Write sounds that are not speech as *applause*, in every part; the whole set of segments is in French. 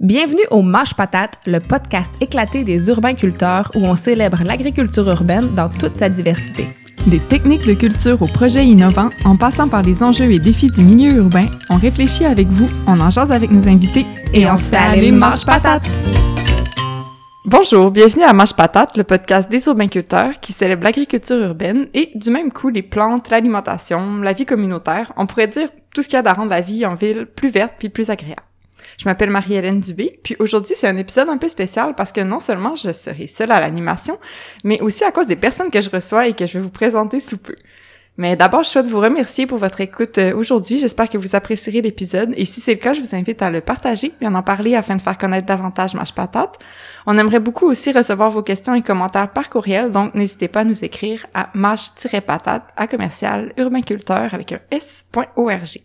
Bienvenue au Mâche Patate, le podcast éclaté des urbains-culteurs où on célèbre l'agriculture urbaine dans toute sa diversité. Des techniques de culture aux projets innovants, en passant par les enjeux et défis du milieu urbain, on réfléchit avec vous, on en jase avec nos invités et, on, se fait aller Mâche Patate! Bonjour, bienvenue à Mâche Patate, le podcast des urbains-culteurs qui célèbre l'agriculture urbaine et du même coup les plantes, l'alimentation, la vie communautaire, on pourrait dire tout ce qu'il y a à rendre la vie en ville plus verte puis plus agréable. Je m'appelle Marie-Hélène Dubé, puis aujourd'hui c'est un épisode un peu spécial parce que non seulement je serai seule à l'animation, mais aussi à cause des personnes que je reçois et que je vais vous présenter sous peu. Mais d'abord, je souhaite vous remercier pour votre écoute euh, aujourd'hui. J'espère que vous apprécierez l'épisode. Et si c'est le cas, je vous invite à le partager et en parler afin de faire connaître davantage Mâche Patate. On aimerait beaucoup aussi recevoir vos questions et commentaires par courriel, donc n'hésitez pas à nous écrire à mâche-patate à commercial urbainculteur avec un s.org.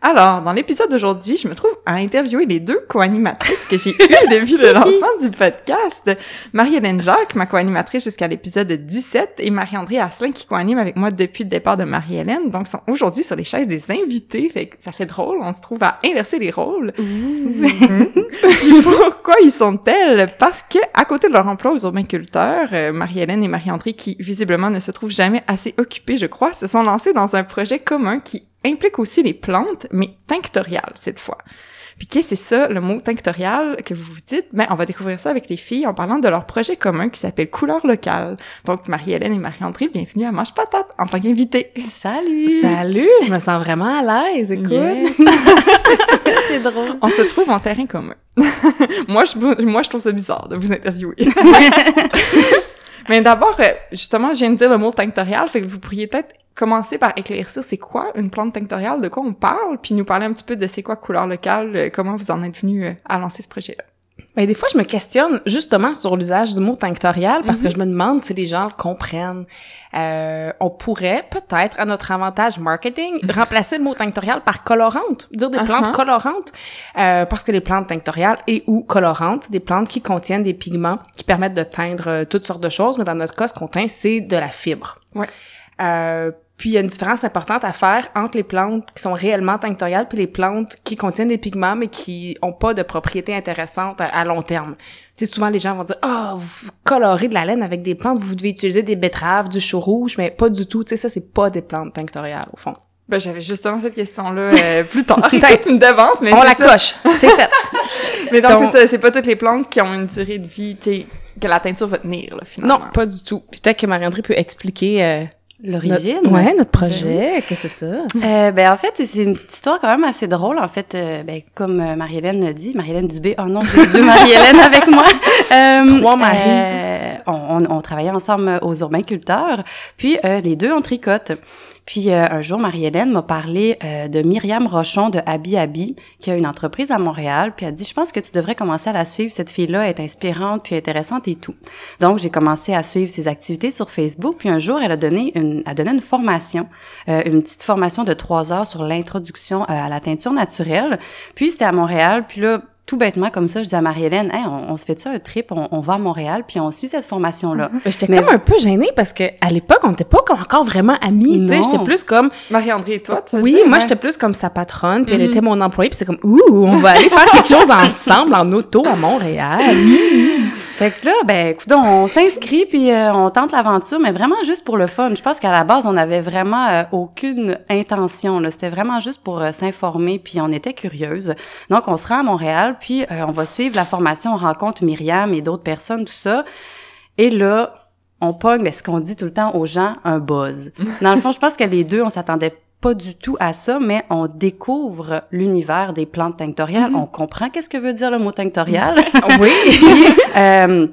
Alors, dans l'épisode d'aujourd'hui, je me trouve à interviewer les deux co-animatrices que j'ai eues depuis le lancement du podcast. Marie-Hélène Jacques, ma co-animatrice jusqu'à l'épisode 17, et Marie-André Asselin qui co-anime avec moi depuis le départ de Marie-Hélène. Donc, sont aujourd'hui sur les chaises des invités. Fait que ça fait drôle. On se trouve à inverser les rôles. *laughs* pourquoi ils sont tels? Parce que, à côté de leur emploi aux urbainculteurs, euh, Marie-Hélène et Marie-André, qui visiblement ne se trouvent jamais assez occupés, je crois, se sont lancés dans un projet commun qui implique aussi les plantes, mais tinctoriales cette fois. Puis qu'est-ce que c'est ça, le mot tinctorial que vous vous dites? Ben, on va découvrir ça avec les filles en parlant de leur projet commun qui s'appelle Couleur locale. Donc, Marie-Hélène et Marie-André, bienvenue à Mange Patate en tant qu'invitée. Salut! Salut! Je me sens vraiment à l'aise, écoute. *laughs* c'est drôle. On se trouve en terrain commun. *laughs* moi, je, moi, je trouve ça bizarre de vous interviewer. *laughs* Mais d'abord, euh, justement, je viens de dire le mot tinctorial, fait que vous pourriez peut-être commencer par éclaircir c'est quoi une plante tinctoriale, de quoi on parle, puis nous parler un petit peu de c'est quoi couleur locale, euh, comment vous en êtes venu euh, à lancer ce projet-là. Ben, des fois, je me questionne justement sur l'usage du mot tinctorial parce que mhm. je me demande si les gens le comprennent. Euh, on pourrait peut-être, à notre avantage marketing, *laughs* remplacer le mot tinctorial par colorante, dire des plantes uh-huh. colorantes, euh, parce que les plantes tinctoriales et ou colorantes, des plantes qui contiennent des pigments qui permettent de teindre euh, toutes sortes de choses, mais dans notre cas, ce qu'on teint, c'est de la fibre. Ouais. Euh, puis il y a une différence importante à faire entre les plantes qui sont réellement tinctoriales puis les plantes qui contiennent des pigments mais qui ont pas de propriétés intéressantes à, long terme. Tu sais, souvent les gens vont dire "Ah, oh, vous colorez de la laine avec des plantes, vous devez utiliser des betteraves, du chou rouge", mais pas du tout, tu sais ça c'est pas des plantes tinctoriales au fond. Ben, j'avais justement cette question-là euh, *laughs* plus tard. Peut-être *laughs* une d'avance, mais On la coche, c'est fait. *laughs* mais donc, c'est ça, c'est pas toutes les plantes qui ont une durée de vie, tu sais, que la teinture va tenir, là, finalement. Non, pas du tout. Puis peut-être que Marie-André peut expliquer euh, L'origine? ouais, notre projet, qu'est-ce que c'est ça? Euh, ben, en fait, c'est une petite histoire quand même assez drôle. En fait, euh, ben, comme euh, Marie-Hélène l'a dit, Marie-Hélène Dubé, oh non, j'ai deux Marie-Hélène avec moi. *laughs* Euh, Trois Marie. On, on, on, travaillait ensemble aux urbains-culteurs, puis les deux, on tricote. Puis euh, un jour, Marie-Hélène m'a parlé euh, de Myriam Rochon de Habi Habi, qui a une entreprise à Montréal. Puis elle a dit, je pense que tu devrais commencer à la suivre. Cette fille-là est inspirante puis intéressante et tout. Donc j'ai commencé à suivre ses activités sur Facebook. Puis un jour, elle a donné une, a donné une formation, euh, une petite formation de trois heures sur l'introduction à la teinture naturelle. Puis c'était à Montréal. Puis là tout bêtement comme ça, je dis à Marie-Hélène, hey, on, se fait ça un trip, on, va à Montréal, puis on suit cette formation-là. Mm-hmm. J'étais comme un peu gênée parce que à l'époque, on n'était pas encore vraiment amis, tu sais, j'étais plus comme Marie-André et toi, tu Oui, moi j'étais plus comme sa patronne, puis elle mm-hmm. était mon employée, puis c'est comme ouh, on va aller faire quelque chose ensemble en auto à Montréal. *laughs* Fait que là, ben, écoute, on s'inscrit puis euh, on tente l'aventure, mais vraiment juste pour le fun. Je pense qu'à la base, on n'avait vraiment euh, aucune intention. C'était vraiment juste pour euh, s'informer, puis on était curieuse. Donc, on se rend à Montréal, puis on va suivre la formation, on rencontre Myriam et d'autres personnes, tout ça. Et là, on pogne, ben, ce qu'on dit tout le temps aux gens, un buzz. Dans le fond, je pense que les deux, on s'attendait pas du tout à ça, mais on découvre l'univers des plantes tinctoriales. Mm-hmm. On comprend qu'est-ce que veut dire le mot tinctorial. *laughs* oui. *laughs* euh,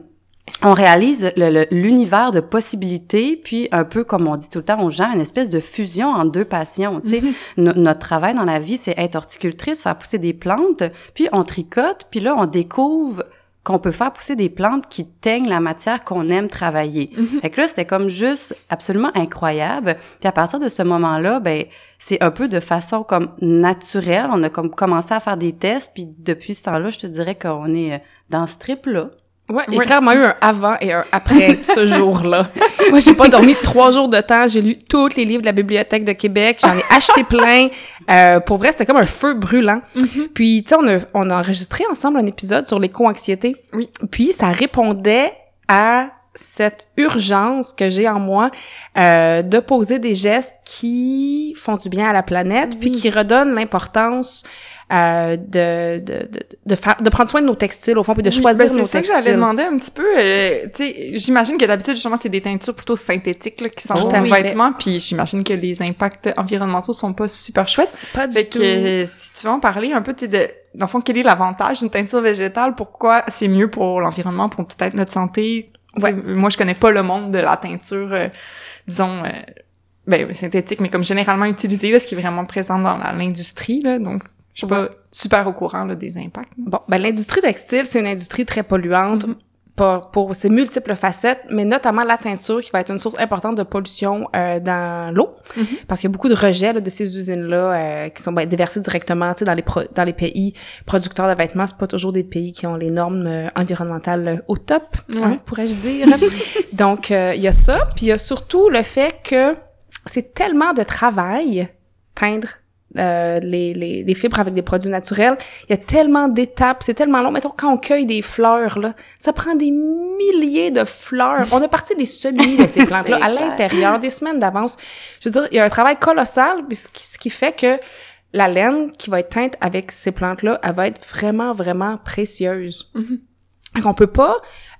on réalise l'univers de possibilités, puis un peu comme on dit tout le temps aux gens, une espèce de fusion en deux passions. Tu sais, mm-hmm. notre travail dans la vie, c'est être horticultrice, faire pousser des plantes, puis on tricote, puis là on découvre qu'on peut faire pousser des plantes qui teignent la matière qu'on aime travailler. Mm Fait que là, c'était comme juste absolument incroyable. Puis à partir de ce moment-là, ben c'est un peu de façon comme naturelle. On a comme commencé à faire des tests, puis depuis ce temps-là, je te dirais qu'on est euh, dans ce trip-là. Ouais, il y a clairement eu un avant et un après *laughs* ce jour-là. Moi, j'ai pas dormi trois jours de temps. J'ai lu tous les livres de la Bibliothèque de Québec. J'en ai acheté plein. Euh, pour vrai, c'était comme un feu brûlant. Mm-hmm. Puis, tu sais, on a, on a enregistré ensemble un épisode sur l'éco-anxiété. Oui. Puis, ça répondait à cette urgence que j'ai en moi euh, de poser des gestes qui font du bien à la planète, puis qui redonnent l'importance euh, de, de, de, de, faire, de prendre soin de nos textiles, au fond, puis de Oui, choisir ben, nos c'est ça que textiles. j'avais demandé un petit peu. euh, tu sais, j'imagine que d'habitude, justement, c'est des teintures plutôt synthétiques là, qui sont fait. vêtements, puis j'imagine que les impacts environnementaux sont pas super chouettes. Pas du Fait tout. que euh, si tu veux en parler un peu, tu sais, de dans le fond, quel est l'avantage d'une teinture végétale? Pourquoi c'est mieux pour l'environnement, pour peut-être notre santé? Ouais. Moi, je connais pas le monde de la teinture, euh, disons, euh, ben, synthétique, mais comme généralement utilisée, là, ce qui est vraiment présent dans l'industrie, là, donc je suis pas super au courant là, des impacts. Bon, ben l'industrie textile, c'est une industrie très polluante. Mhm. Pour, pour ses multiples facettes, mais notamment la teinture qui va être une source importante de pollution euh, dans l'eau, Mhm. parce qu'il y a beaucoup de rejets là, de ces usines-là euh, qui sont ben, déversés directement, tu sais, dans les pro- dans les pays producteurs de vêtements, c'est pas toujours des pays qui ont les normes euh, environnementales euh, au top, hein, pourrais-je dire. *laughs* Donc euh, il y a ça, puis il y a surtout le fait que c'est tellement de travail teindre euh, les, les, les fibres avec des produits naturels. Il y a tellement d'étapes, c'est tellement long. Mettons, quand on cueille des fleurs, là, ça prend des milliers de fleurs. On a parti des semis de ces *laughs* plantes-là à l'intérieur, des semaines d'avance. Je veux dire, il y a un travail colossal, puis ce qui, ce qui fait que la laine qui va être teinte avec ces plantes-là, elle va être vraiment, vraiment précieuse. Mhm. On peut pas...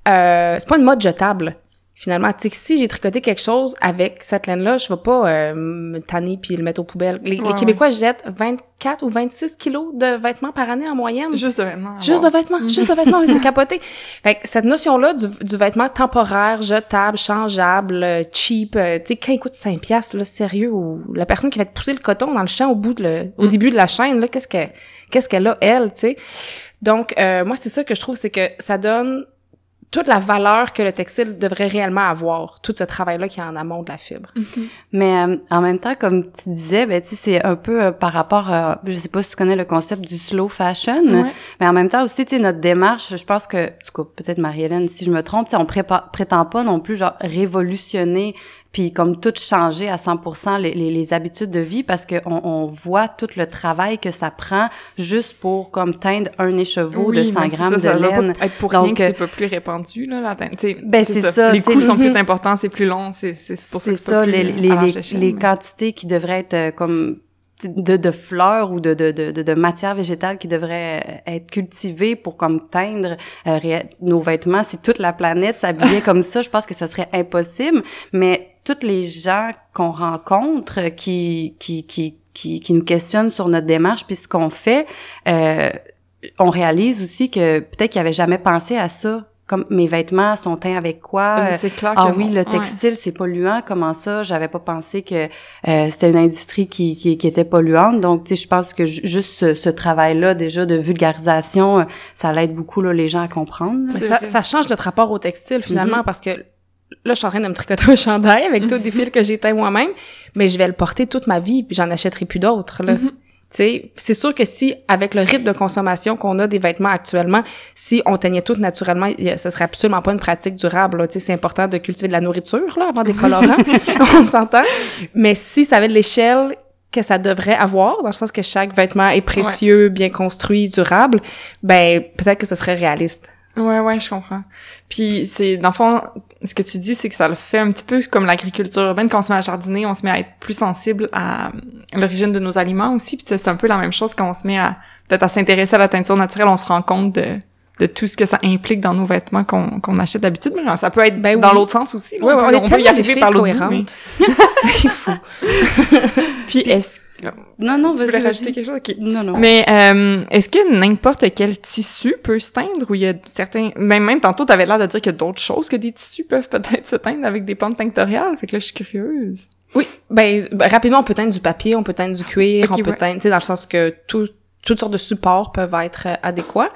Euh, c'est pas une mode jetable. Finalement, tu sais, si j'ai tricoté quelque chose avec cette laine-là, je vais pas euh, me tanner puis le mettre aux poubelles. Les, les Ouais, Québécois jettent 24 ou 26 kilos de vêtements par année en moyenne. Juste de vêtements. Juste wow. de vêtements, juste de vêtements, c'est *laughs* capoté. Fait que cette notion-là du, du vêtement temporaire, jetable, changeable, euh, cheap, euh, tu sais, quand il coûte 5 piastres, là, sérieux, ou la personne qui va te pousser le coton dans le champ au bout de le, au Mm. début de la chaîne, là, qu'est-ce que, qu'est-ce qu'elle a, elle, tu sais? Donc, euh, moi, c'est ça que je trouve, c'est que ça donne toute la valeur que le textile devrait réellement avoir, tout ce travail-là qui est en amont de la fibre. Mais euh, en même temps, comme tu disais, ben tu sais, c'est un peu euh, par rapport, à, je sais pas si tu connais le concept du slow fashion, Ouais. mais en même temps aussi, tu sais, notre démarche, je pense que, tout cas, peut-être Marie-Hélène, si je me trompe, tu sais, on prépa- prétend pas non plus genre révolutionner puis comme tout changer à 100% les, les, les habitudes de vie parce que on, on voit tout le travail que ça prend juste pour comme teindre un écheveau de Oui, 100 mais c'est grammes ça, ça de pas laine. être pour rien Donc, que euh, c'est pas plus répandu, là, la teinte. Ben, c'est ça, Les coûts sont plus importants, c'est plus long, c'est c'est pour ça C'est que c'est ça, les, euh, les, les, les quantités qui devraient être euh, comme de, de fleurs ou de, de, de, de, matières végétales qui devraient être cultivées pour comme teindre euh, nos vêtements. Si toute la planète s'habillait *laughs* comme ça, je pense que ça serait impossible. Mais tous les gens qu'on rencontre euh, qui, qui, qui, qui, qui nous questionnent sur notre démarche puis ce qu'on fait, euh, on réalise aussi que peut-être qu'ils n'avaient jamais pensé à ça. Comme mes vêtements sont teints avec quoi? C'est clair ah que oui, le Ouais. textile, c'est polluant. Comment ça? J'avais pas pensé que euh, c'était une industrie qui, qui, qui était polluante. Donc, tu sais, je pense que ju- juste ce, ce travail-là, déjà, de vulgarisation, euh, ça l'aide beaucoup, là, les gens à comprendre. là. Mais ça, ça change notre rapport au textile finalement Mhm. parce que là je suis en train de me tricoter un chandail avec tous des *laughs* fils que j'ai teints moi-même, mais je vais le porter toute ma vie puis j'en achèterai plus d'autres là. Mhm. Sais, c'est sûr que si avec le rythme de consommation qu'on a des vêtements actuellement, si on teignait tout naturellement, ce serait absolument pas une pratique durable. c'est important de cultiver de la nourriture là avant des colorants, *laughs* *laughs* on s'entend. Mais si ça avait de l'échelle que ça devrait avoir, dans le sens que chaque vêtement est précieux, bien construit, durable, ben peut-être que ce serait réaliste. Ouais, ouais, je comprends. Puis c'est dans le fond, ce que tu dis, c'est que ça le fait un petit peu comme l'agriculture urbaine. Quand on se met à jardiner, on se met à être plus sensible à l'origine de nos aliments aussi. Puis c'est un peu la même chose quand on se met à peut-être à s'intéresser à la teinture naturelle. On se rend compte de de tout ce que ça implique dans nos vêtements qu'on qu'on achète d'habitude. Mais genre, ça peut être Ben dans oui. l'autre sens aussi. là. Ouais, on, est on peut y arriver par l'autre mais- *laughs* c'est fou. *laughs* Puis est-ce Non, non, tu voulais rajouter quelque chose? Non, non. Mais euh, est-ce que n'importe quel tissu peut se teindre ou il y a certains... Même, même tantôt, t'avais l'air de dire qu'il y a d'autres choses que des tissus peuvent peut-être se teindre avec des plantes tinctoriales. Fait que là, je suis curieuse. Oui, ben, ben, rapidement, on peut teindre du papier, on peut teindre du cuir, on peut ouais. teindre, tu sais, dans le sens que tout, toutes sortes de supports peuvent être euh, adéquats.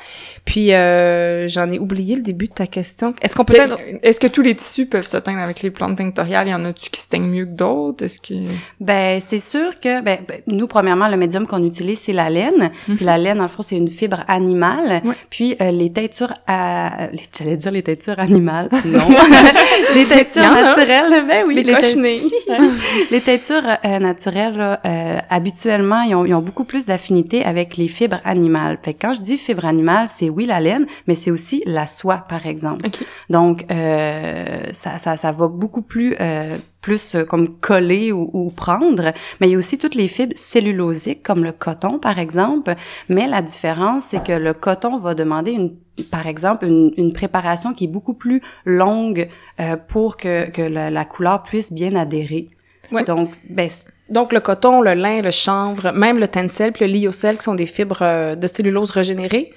Puis euh, j'en ai oublié le début de ta question. Est-ce qu'on peut être... Est-ce que tous les tissus peuvent se teindre avec les plantes tinctoriales? Il y en a-tu qui se teignent mieux que d'autres? Est-ce que... Ben, c'est sûr que, ben, ben nous, premièrement, le médium qu'on utilise, c'est la laine. Mhm. Puis la laine, en fond, c'est une fibre animale. Puis euh, les teintures à... J'allais dire les teintures animales. Non. *laughs* les teintures naturelles, ben oui. Les, les *laughs* les teintures euh, naturelles, euh, habituellement, ils ont, ils ont beaucoup plus d'affinité avec les fibres animales. Fait que quand je dis fibres animales, c'est oui la laine, mais c'est aussi la soie, par exemple. Donc, euh, ça, ça, ça va beaucoup plus euh, plus euh, comme coller ou, ou, prendre, mais il y a aussi toutes les fibres cellulosiques comme le coton par exemple, mais la différence c'est que le coton va demander une par exemple une, une préparation qui est beaucoup plus longue euh, pour que, que la, la, couleur puisse bien adhérer. Ouais. Donc ben donc, le coton, le lin, le chanvre, même le tencel puis le lyocell, qui sont des fibres euh, de cellulose régénérées,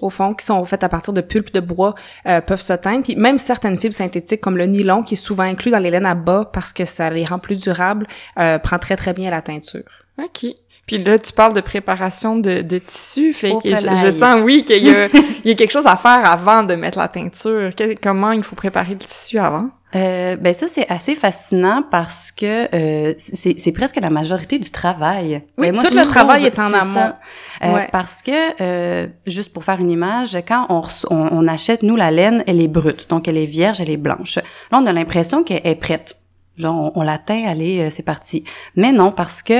au fond, qui sont faites à partir de pulpe de bois, euh, peuvent se teindre. Puis même certaines fibres synthétiques, comme le nylon, qui est souvent inclus dans les laines à bas parce que ça les rend plus durables, euh, prend très, très bien la teinture. OK. Puis là, tu parles de préparation de, de tissu, fait que je, sens, oui, qu'il y, a, *laughs* il y a quelque chose à faire avant de mettre la teinture. comment il faut préparer le tissu avant? Euh, ben ça c'est assez fascinant parce que euh, c'est presque la majorité du travail. Oui, ben, tout le travail est en amont. Euh, Parce que euh, juste pour faire une image, quand on, on, on, achète nous la laine, elle est brute, donc elle est vierge, elle est blanche. Là on a l'impression qu'elle est prête. Genre on, on la teint, allez, euh, c'est parti. Mais non parce que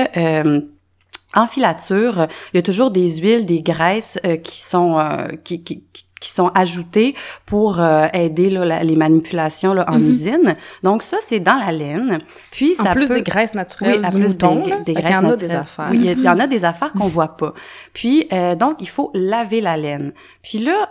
en filature, il y a toujours des huiles, des graisses qui sont qui, qui, qui sont ajoutés pour euh, aider là, les manipulations là, en mm-hmm. usine. Donc ça, c'est dans la laine. Puis en plus des graisses naturelles oui, du plus mouton, des, des graisses il y en a des affaires. Oui, il y, en a des affaires qu'on voit pas. Puis euh, donc il faut laver la laine. Puis là.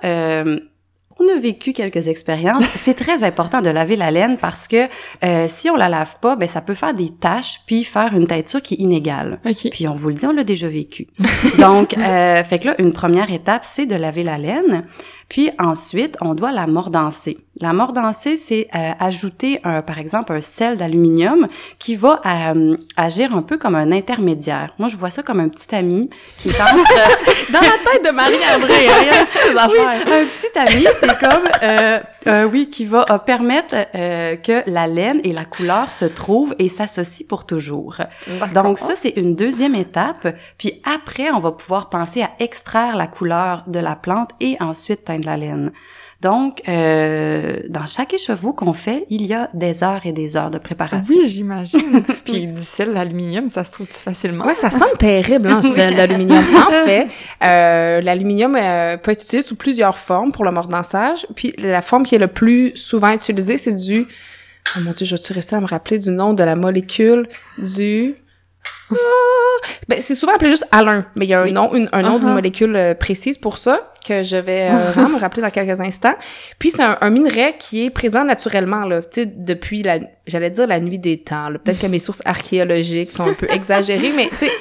On a vécu quelques expériences. *laughs* C'est très important de laver la laine parce que euh, si on la lave pas, ben ça peut faire des taches puis faire une teinture qui est inégale. Puis on vous le dit, on l'a déjà vécu. *laughs* Donc, euh, fait que là, une première étape, c'est de laver la laine. Puis ensuite, on doit la mordancer. La mordancer, c'est euh, ajouter, un, par exemple, un sel d'aluminium qui va euh, agir un peu comme un intermédiaire. Moi, je vois ça comme un petit ami qui est *laughs* dans la tête de Marie-André. Il y a un petit affaire. un petit ami, c'est comme, euh, euh, oui, qui va permettre que la laine et la couleur se trouvent et s'associent pour toujours. Donc ça, c'est une deuxième étape. Puis après, on va pouvoir penser à extraire la couleur de la plante et ensuite teindre la laine. Donc, euh, dans chaque écheveau qu'on fait, il y a des heures et des heures de préparation. Oui, j'imagine. *laughs* Puis du sel d'aluminium, ça se trouve facilement. Ouais, ça sonne terrible, hein, *laughs* sel d'aluminium. En fait, euh, l'aluminium euh, peut être utilisé sous plusieurs formes pour le mordançage. Puis la forme qui est le plus souvent utilisée, c'est du... Oh mon Dieu, je réussi à me rappeler du nom de la molécule du... Ah! Ben, c'est souvent appelé juste Alain, mais il y a un nom, un nom d'une uh-huh. molécule euh, précise pour ça que je vais euh, *laughs* me rappeler dans quelques instants. Puis c'est un, minerai qui est présent naturellement là, tu sais depuis la j'allais dire la nuit des temps. Peut-être que mes sources archéologiques sont un peu *laughs* exagérées, mais tu sais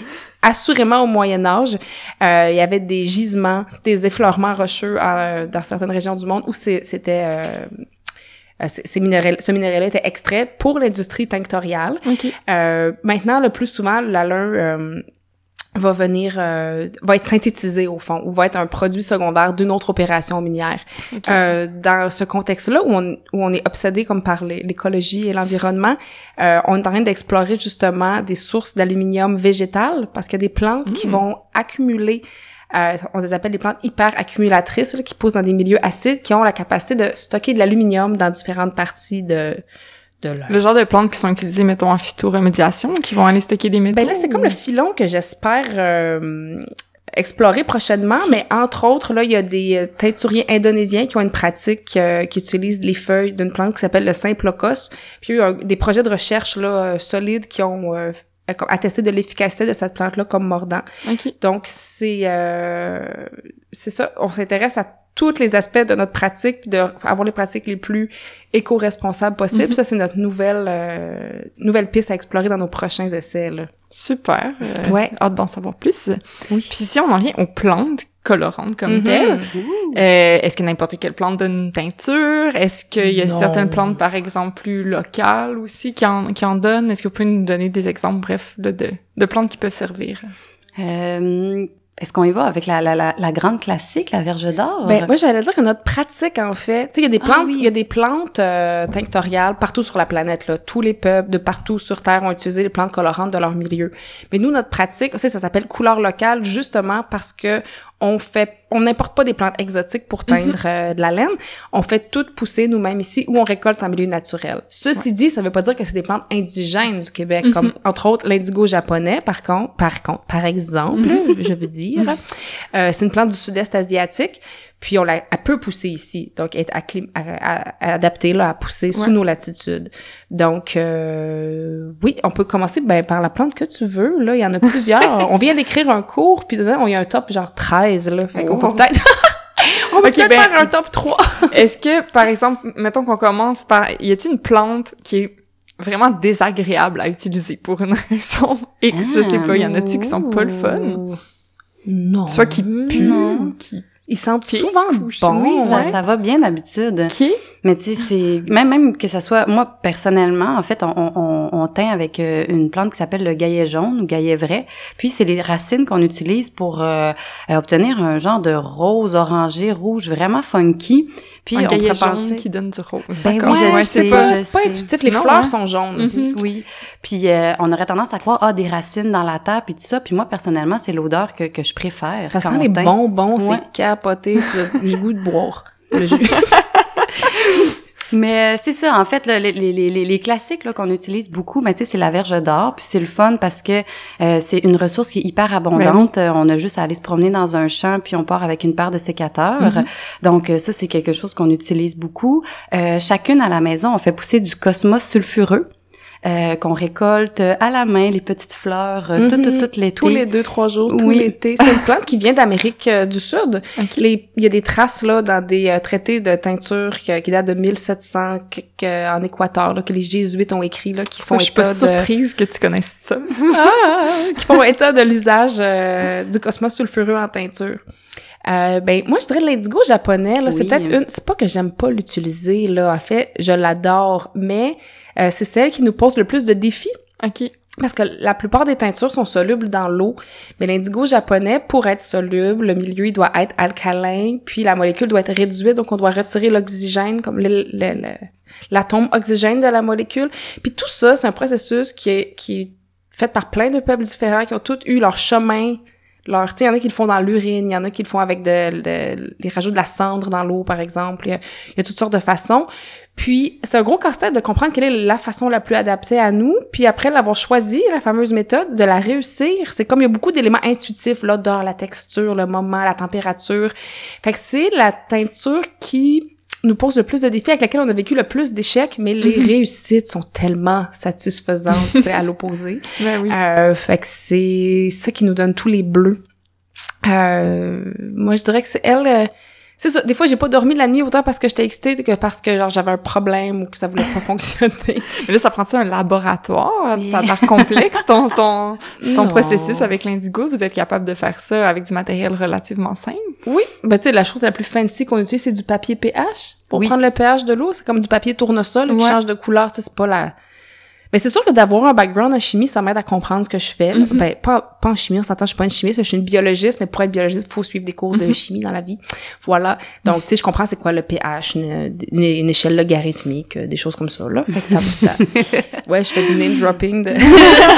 assurément au Moyen Âge, euh, il y avait des gisements, des effleurements rocheux dans certaines régions du monde où c'était euh, ces minéraux, ce minéral-là était extrait pour l'industrie tinctoriale. Euh, maintenant, le plus souvent, l'alun euh, va venir, euh, va être synthétisé au fond, ou va être un produit secondaire d'une autre opération minière. Euh, dans ce contexte-là, où on, où on est obsédé comme par l'écologie et l'environnement, euh, on est en train d'explorer justement des sources d'aluminium végétal, parce qu'il y a des plantes qui mm. vont accumuler euh, on les appelle des plantes hyper accumulatrices qui poussent dans des milieux acides, qui ont la capacité de stocker de l'aluminium dans différentes parties de, de leur... Le genre de plantes qui sont utilisées, mettons, en phytoremédiation, qui vont aller stocker des métaux? Ben là, c'est comme le filon que j'espère euh, explorer prochainement, mais entre autres, là, il y a des euh, teinturiers indonésiens qui ont une pratique qui utilisent les feuilles d'une plante qui s'appelle le Simplocos. Puis il y a des projets de recherche là, solides qui ont euh, attester de l'efficacité de cette plante-là comme mordant. Donc, c'est euh, c'est ça. On s'intéresse à tous les aspects de notre pratique, puis d'avoir les pratiques les plus éco-responsables possibles. Mm-hmm. Ça, c'est notre nouvelle euh, nouvelle piste à explorer dans nos prochains essais. Là. Super. Euh, ouais. Hâte d'en savoir plus. Oui. Puis si on en vient aux plantes colorantes comme mm-hmm. telles, euh, est-ce que n'importe quelle plante donne une teinture? Est-ce qu'il y a certaines plantes, par exemple, plus locales aussi qui en, qui en donnent? Est-ce que vous pouvez nous donner des exemples, bref, de, de, de plantes qui peuvent servir? Euh, est-ce qu'on y va avec la, la, la, la grande classique, la verge d'or? Ben, moi, j'allais dire que notre pratique, en fait, tu sais, il y a des Ah plantes, oui. il y a des plantes euh, tinctoriales partout sur la planète, là. Tous les peuples de partout sur Terre ont utilisé les plantes colorantes de leur milieu. Mais nous, notre pratique, tu sais, ça s'appelle couleur locale, justement parce que on fait, on n'importe pas des plantes exotiques pour teindre euh, de la laine. On fait tout pousser nous-mêmes ici ou on récolte en milieu naturel. Ceci dit, ça veut pas dire que c'est des plantes indigènes du Québec, comme entre autres l'indigo japonais, par contre, par contre, par exemple, je veux dire, *laughs* euh, c'est une plante du sud-est asiatique. Puis on la, elle peut pousser ici, donc être acclim- adaptée là à pousser sous nos latitudes. Donc euh, oui, on peut commencer ben, par la plante que tu veux. Là, il y en a *laughs* plusieurs. on vient d'écrire un cours, puis dedans, il y a un top genre 13 là. Fait qu'on peut peut-être *laughs* on peut peut-être ben- faire un top 3. *laughs* Est-ce que, par exemple, mettons qu'on commence par, y a-t-il une plante qui est vraiment désagréable à utiliser pour une raison X, je sais pas, y en a-tu qui sont pas le fun? Non. Soit qui puent, Non. qui... Ils sentent souvent ou bon. oui, ça, ouais. ça va bien d'habitude. Qui? Mais tu sais, c'est même même que ça soit moi personnellement, en fait, on, on, on teint avec euh, une plante qui s'appelle le gaillet jaune ou gaillet vrai. Puis c'est les racines qu'on utilise pour euh, obtenir un genre de rose orangé rouge vraiment funky. Puis un on pourrait jaune qui donne du rose. Ben D'accord. oui, je Ouais, sais, c'est pas... je C'est pas intuitif. Les Non, fleurs hein. sont jaunes. Mhm. Oui. Puis euh, on aurait tendance à croire ah des racines dans la terre puis tout ça. Puis moi personnellement, c'est l'odeur que, que je préfère. Ça sent les bonbons, Ouais. c'est capoté. J'ai goût de boire le jus. *laughs* Mais euh, c'est ça, en fait, là, les, les, les, les classiques là, qu'on utilise beaucoup, mais tu sais, c'est la verge d'or, puis c'est le fun parce que euh, c'est une ressource qui est hyper abondante. Euh, On a juste à aller se promener dans un champ, puis on part avec une paire de sécateurs. Mhm. Donc euh, ça, c'est quelque chose qu'on utilise beaucoup. Euh, chacune à la maison, on fait pousser du cosmos sulfureux. Euh, qu'on récolte euh, à la main, les petites fleurs, euh, tout, tout, Mhm. tout l'été. Tous les deux, trois jours, tout Oui. l'été. C'est une plante qui vient d'Amérique euh, du Sud. Ok. Les- Il y a des traces là dans des euh, traités de teinture que- qui datent de 1700 que- que- en Équateur, là, que les jésuites ont écrit, là, qui font Moi, je suis pas état de... surprise que tu connaisses ça. *laughs* Ah, qui font état de l'usage euh, du cosmos sulfureux en teinture. Euh, ben moi je dirais l'indigo japonais là c'est peut-être une c'est pas que j'aime pas l'utiliser là en fait je l'adore mais euh, c'est celle qui nous pose le plus de défis OK. parce que la plupart des teintures sont solubles dans l'eau, mais l'indigo japonais, pour être soluble, le milieu il doit être alcalin, puis la molécule doit être réduite, donc on doit retirer l'oxygène, comme le- le- le- l'atome oxygène de la molécule. Puis tout ça, c'est un processus qui est, qui est fait par plein de peuples différents, qui ont tous eu leur chemin, leur, tu il y en a qui le font dans l'urine, il y en a qui le font avec de, de- les rajouts de la cendre dans l'eau, par exemple. Il y, a, il y a toutes sortes de façons. Puis, c'est un gros casse-tête de comprendre quelle est la façon la plus adaptée à nous. Puis après l'avoir choisi, la fameuse méthode, de la réussir, c'est comme il y a beaucoup d'éléments intuitifs, l'odeur, la texture, le moment, la température. Fait que c'est la teinture qui nous pose le plus de défis, avec laquelle on a vécu le plus d'échecs, mais les réussites sont tellement satisfaisantes, à *laughs* l'opposé. Ben oui. Euh, fait que c'est ça qui nous donne tous les bleus. Euh, moi, je dirais que c'est elle. C'est ça. Des fois, j'ai pas dormi la nuit autant parce que j'étais excitée que parce que genre j'avais un problème ou que ça voulait pas *laughs* fonctionner. Mais là, ça prend-tu un laboratoire? Oui. Ça a l'air complexe, ton, ton, ton processus avec l'indigo? Vous êtes capable de faire ça avec du matériel relativement simple? Oui. Ben tu sais, la chose la plus fancy qu'on utilise, c'est du papier pH pour Oui. prendre le pH de l'eau. C'est comme du papier tournesol qui change de couleur. Tu sais, c'est pas la. Mais c'est sûr que d'avoir un background en chimie, ça m'aide à comprendre ce que je fais. Mhm. Ben, pas, pas en chimie, on s'entend, je suis pas une chimiste, je suis une biologiste, mais pour être biologiste, il faut suivre des cours de Mhm. chimie dans la vie. Voilà. Donc, tu sais, je comprends c'est quoi le pH, une, échelle logarithmique, euh, des choses comme ça, là. Fait que ça, ça- *laughs* ouais, je fais du name dropping de, *laughs*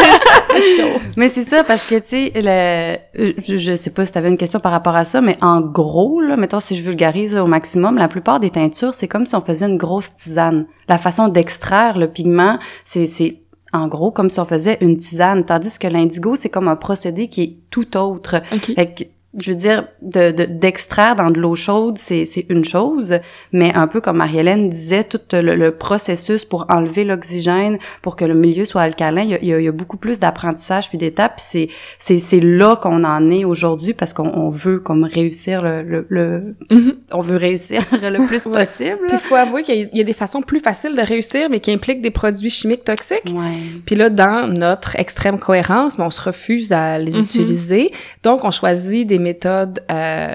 choses. Mais c'est ça, parce que, tu sais, le- euh, je, je sais pas si tu avais une question par rapport à ça, mais en gros, là, mettons, si je vulgarise là, au maximum, la plupart des teintures, c'est comme si on faisait une grosse tisane. La façon d'extraire le pigment, c'est, c'est en gros comme si on faisait une tisane, tandis que l'indigo, c'est comme un procédé qui est tout autre. OK. Fait que, je veux dire, de, de- d'extraire dans de l'eau chaude, c'est, une chose, mais un peu comme Marie-Hélène disait, tout le, le processus pour enlever l'oxygène, pour que le milieu soit alcalin, il y a, il y beaucoup plus d'apprentissage puis d'étapes. C'est, c'est, là qu'on en est aujourd'hui parce qu'on on veut comme réussir le, le, le- Mhm. on veut réussir *laughs* le plus Ouais. possible. Puis il faut avouer qu'il y a- il y a des façons plus faciles de réussir, mais qui impliquent des produits chimiques toxiques. Ouais. Puis là, dans notre extrême cohérence, ben, on se refuse à les Mhm. utiliser. Donc, on choisit des méthodes euh,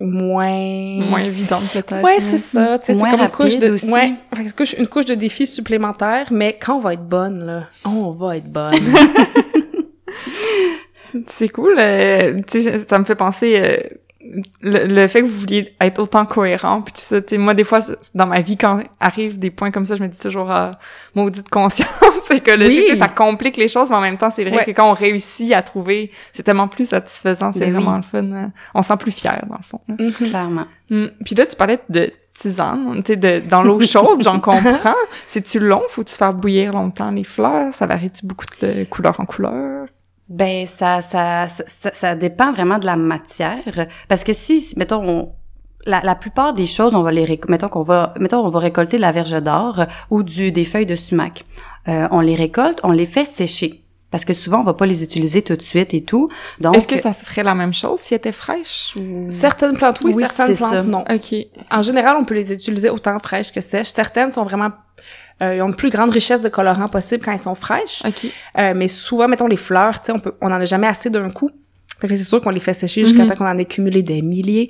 moins... Moins évidente, peut-être. Ouais, c'est ça. Tu sais, c'est comme une couche de... aussi. Ouais, couche- une couche de défis supplémentaires, mais quand on va être bonne, là, on va être bonne. *laughs* c'est cool. Euh, tu sais, ça me fait penser euh, le, fait que vous vouliez être autant cohérent puis tout ça. Tu sais, moi, des fois, dans ma vie, quand arrivent des points comme ça, je me dis toujours ah, maudite conscience *laughs* écologique. Oui. Ça complique les choses, mais en même temps, c'est vrai que quand on réussit à trouver, c'est tellement plus satisfaisant. C'est ben vraiment le fun. Hein. On se sent plus fier, dans le fond. Mm-hmm. Clairement. Mm. Puis là, tu parlais de tisane, tu sais, de, dans l'eau chaude, j'en *laughs* comprends. C'est-tu long? Faut-tu faire bouillir longtemps les fleurs? Ça varie-tu beaucoup de couleur en couleur? Ben, ça, ça, ça, ça, dépend vraiment de la matière. Parce que si, mettons, la, la plupart des choses, on va les mettons qu'on va, mettons, on va récolter de la verge d'or ou du, des feuilles de sumac. Euh, on les récolte, on les fait sécher. Parce que souvent, on va pas les utiliser tout de suite et tout. Donc, est-ce que ça ferait la même chose si elles étaient fraîches ou... Certaines plantes, oui, certaines plantes, non. OK. En général, on peut les utiliser autant fraîches que sèches. Certaines sont vraiment euh, ils ont une plus grande richesse de colorants possible quand elles sont fraîches. OK. Euh, mais souvent, mettons les fleurs, tu sais, on peut, on en a jamais assez d'un coup. Fait que c'est sûr qu'on les fait sécher jusqu'à mhm. temps qu'on en ait cumulé des milliers.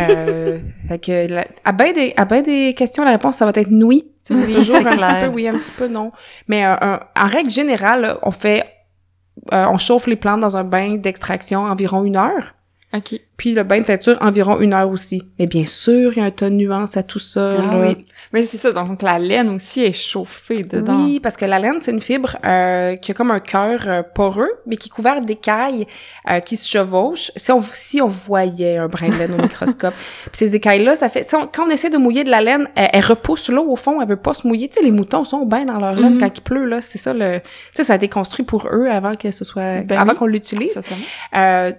euh, fait que à bien des à ben des questions la réponse ça va être oui. c'est toujours un petit peu oui, un petit peu non. Mais euh, en règle générale, on fait euh, on chauffe les plantes dans un bain d'extraction environ une heure. OK. Puis le bain de teinture, environ une heure aussi. Mais bien sûr, il y a un tas de nuances à tout ça. Ah, oui. Mais c'est ça, donc la laine aussi est chauffée dedans. Oui, parce que la laine, c'est une fibre euh, qui a comme un cœur euh, poreux, mais qui est couvert d'écailles euh, qui se chevauchent. Si on, si on voyait un brin de laine au microscope, *laughs* puis ces écailles-là, ça fait... quand on essaie de mouiller de la laine, elle, repousse l'eau au fond, elle veut pas se mouiller. Tu sais, les moutons sont bien dans leur laine mhm. quand il pleut, là. C'est ça, le... Tu sais, ça a été construit pour eux avant que ce soit... Ben avant qu'on l'utilise.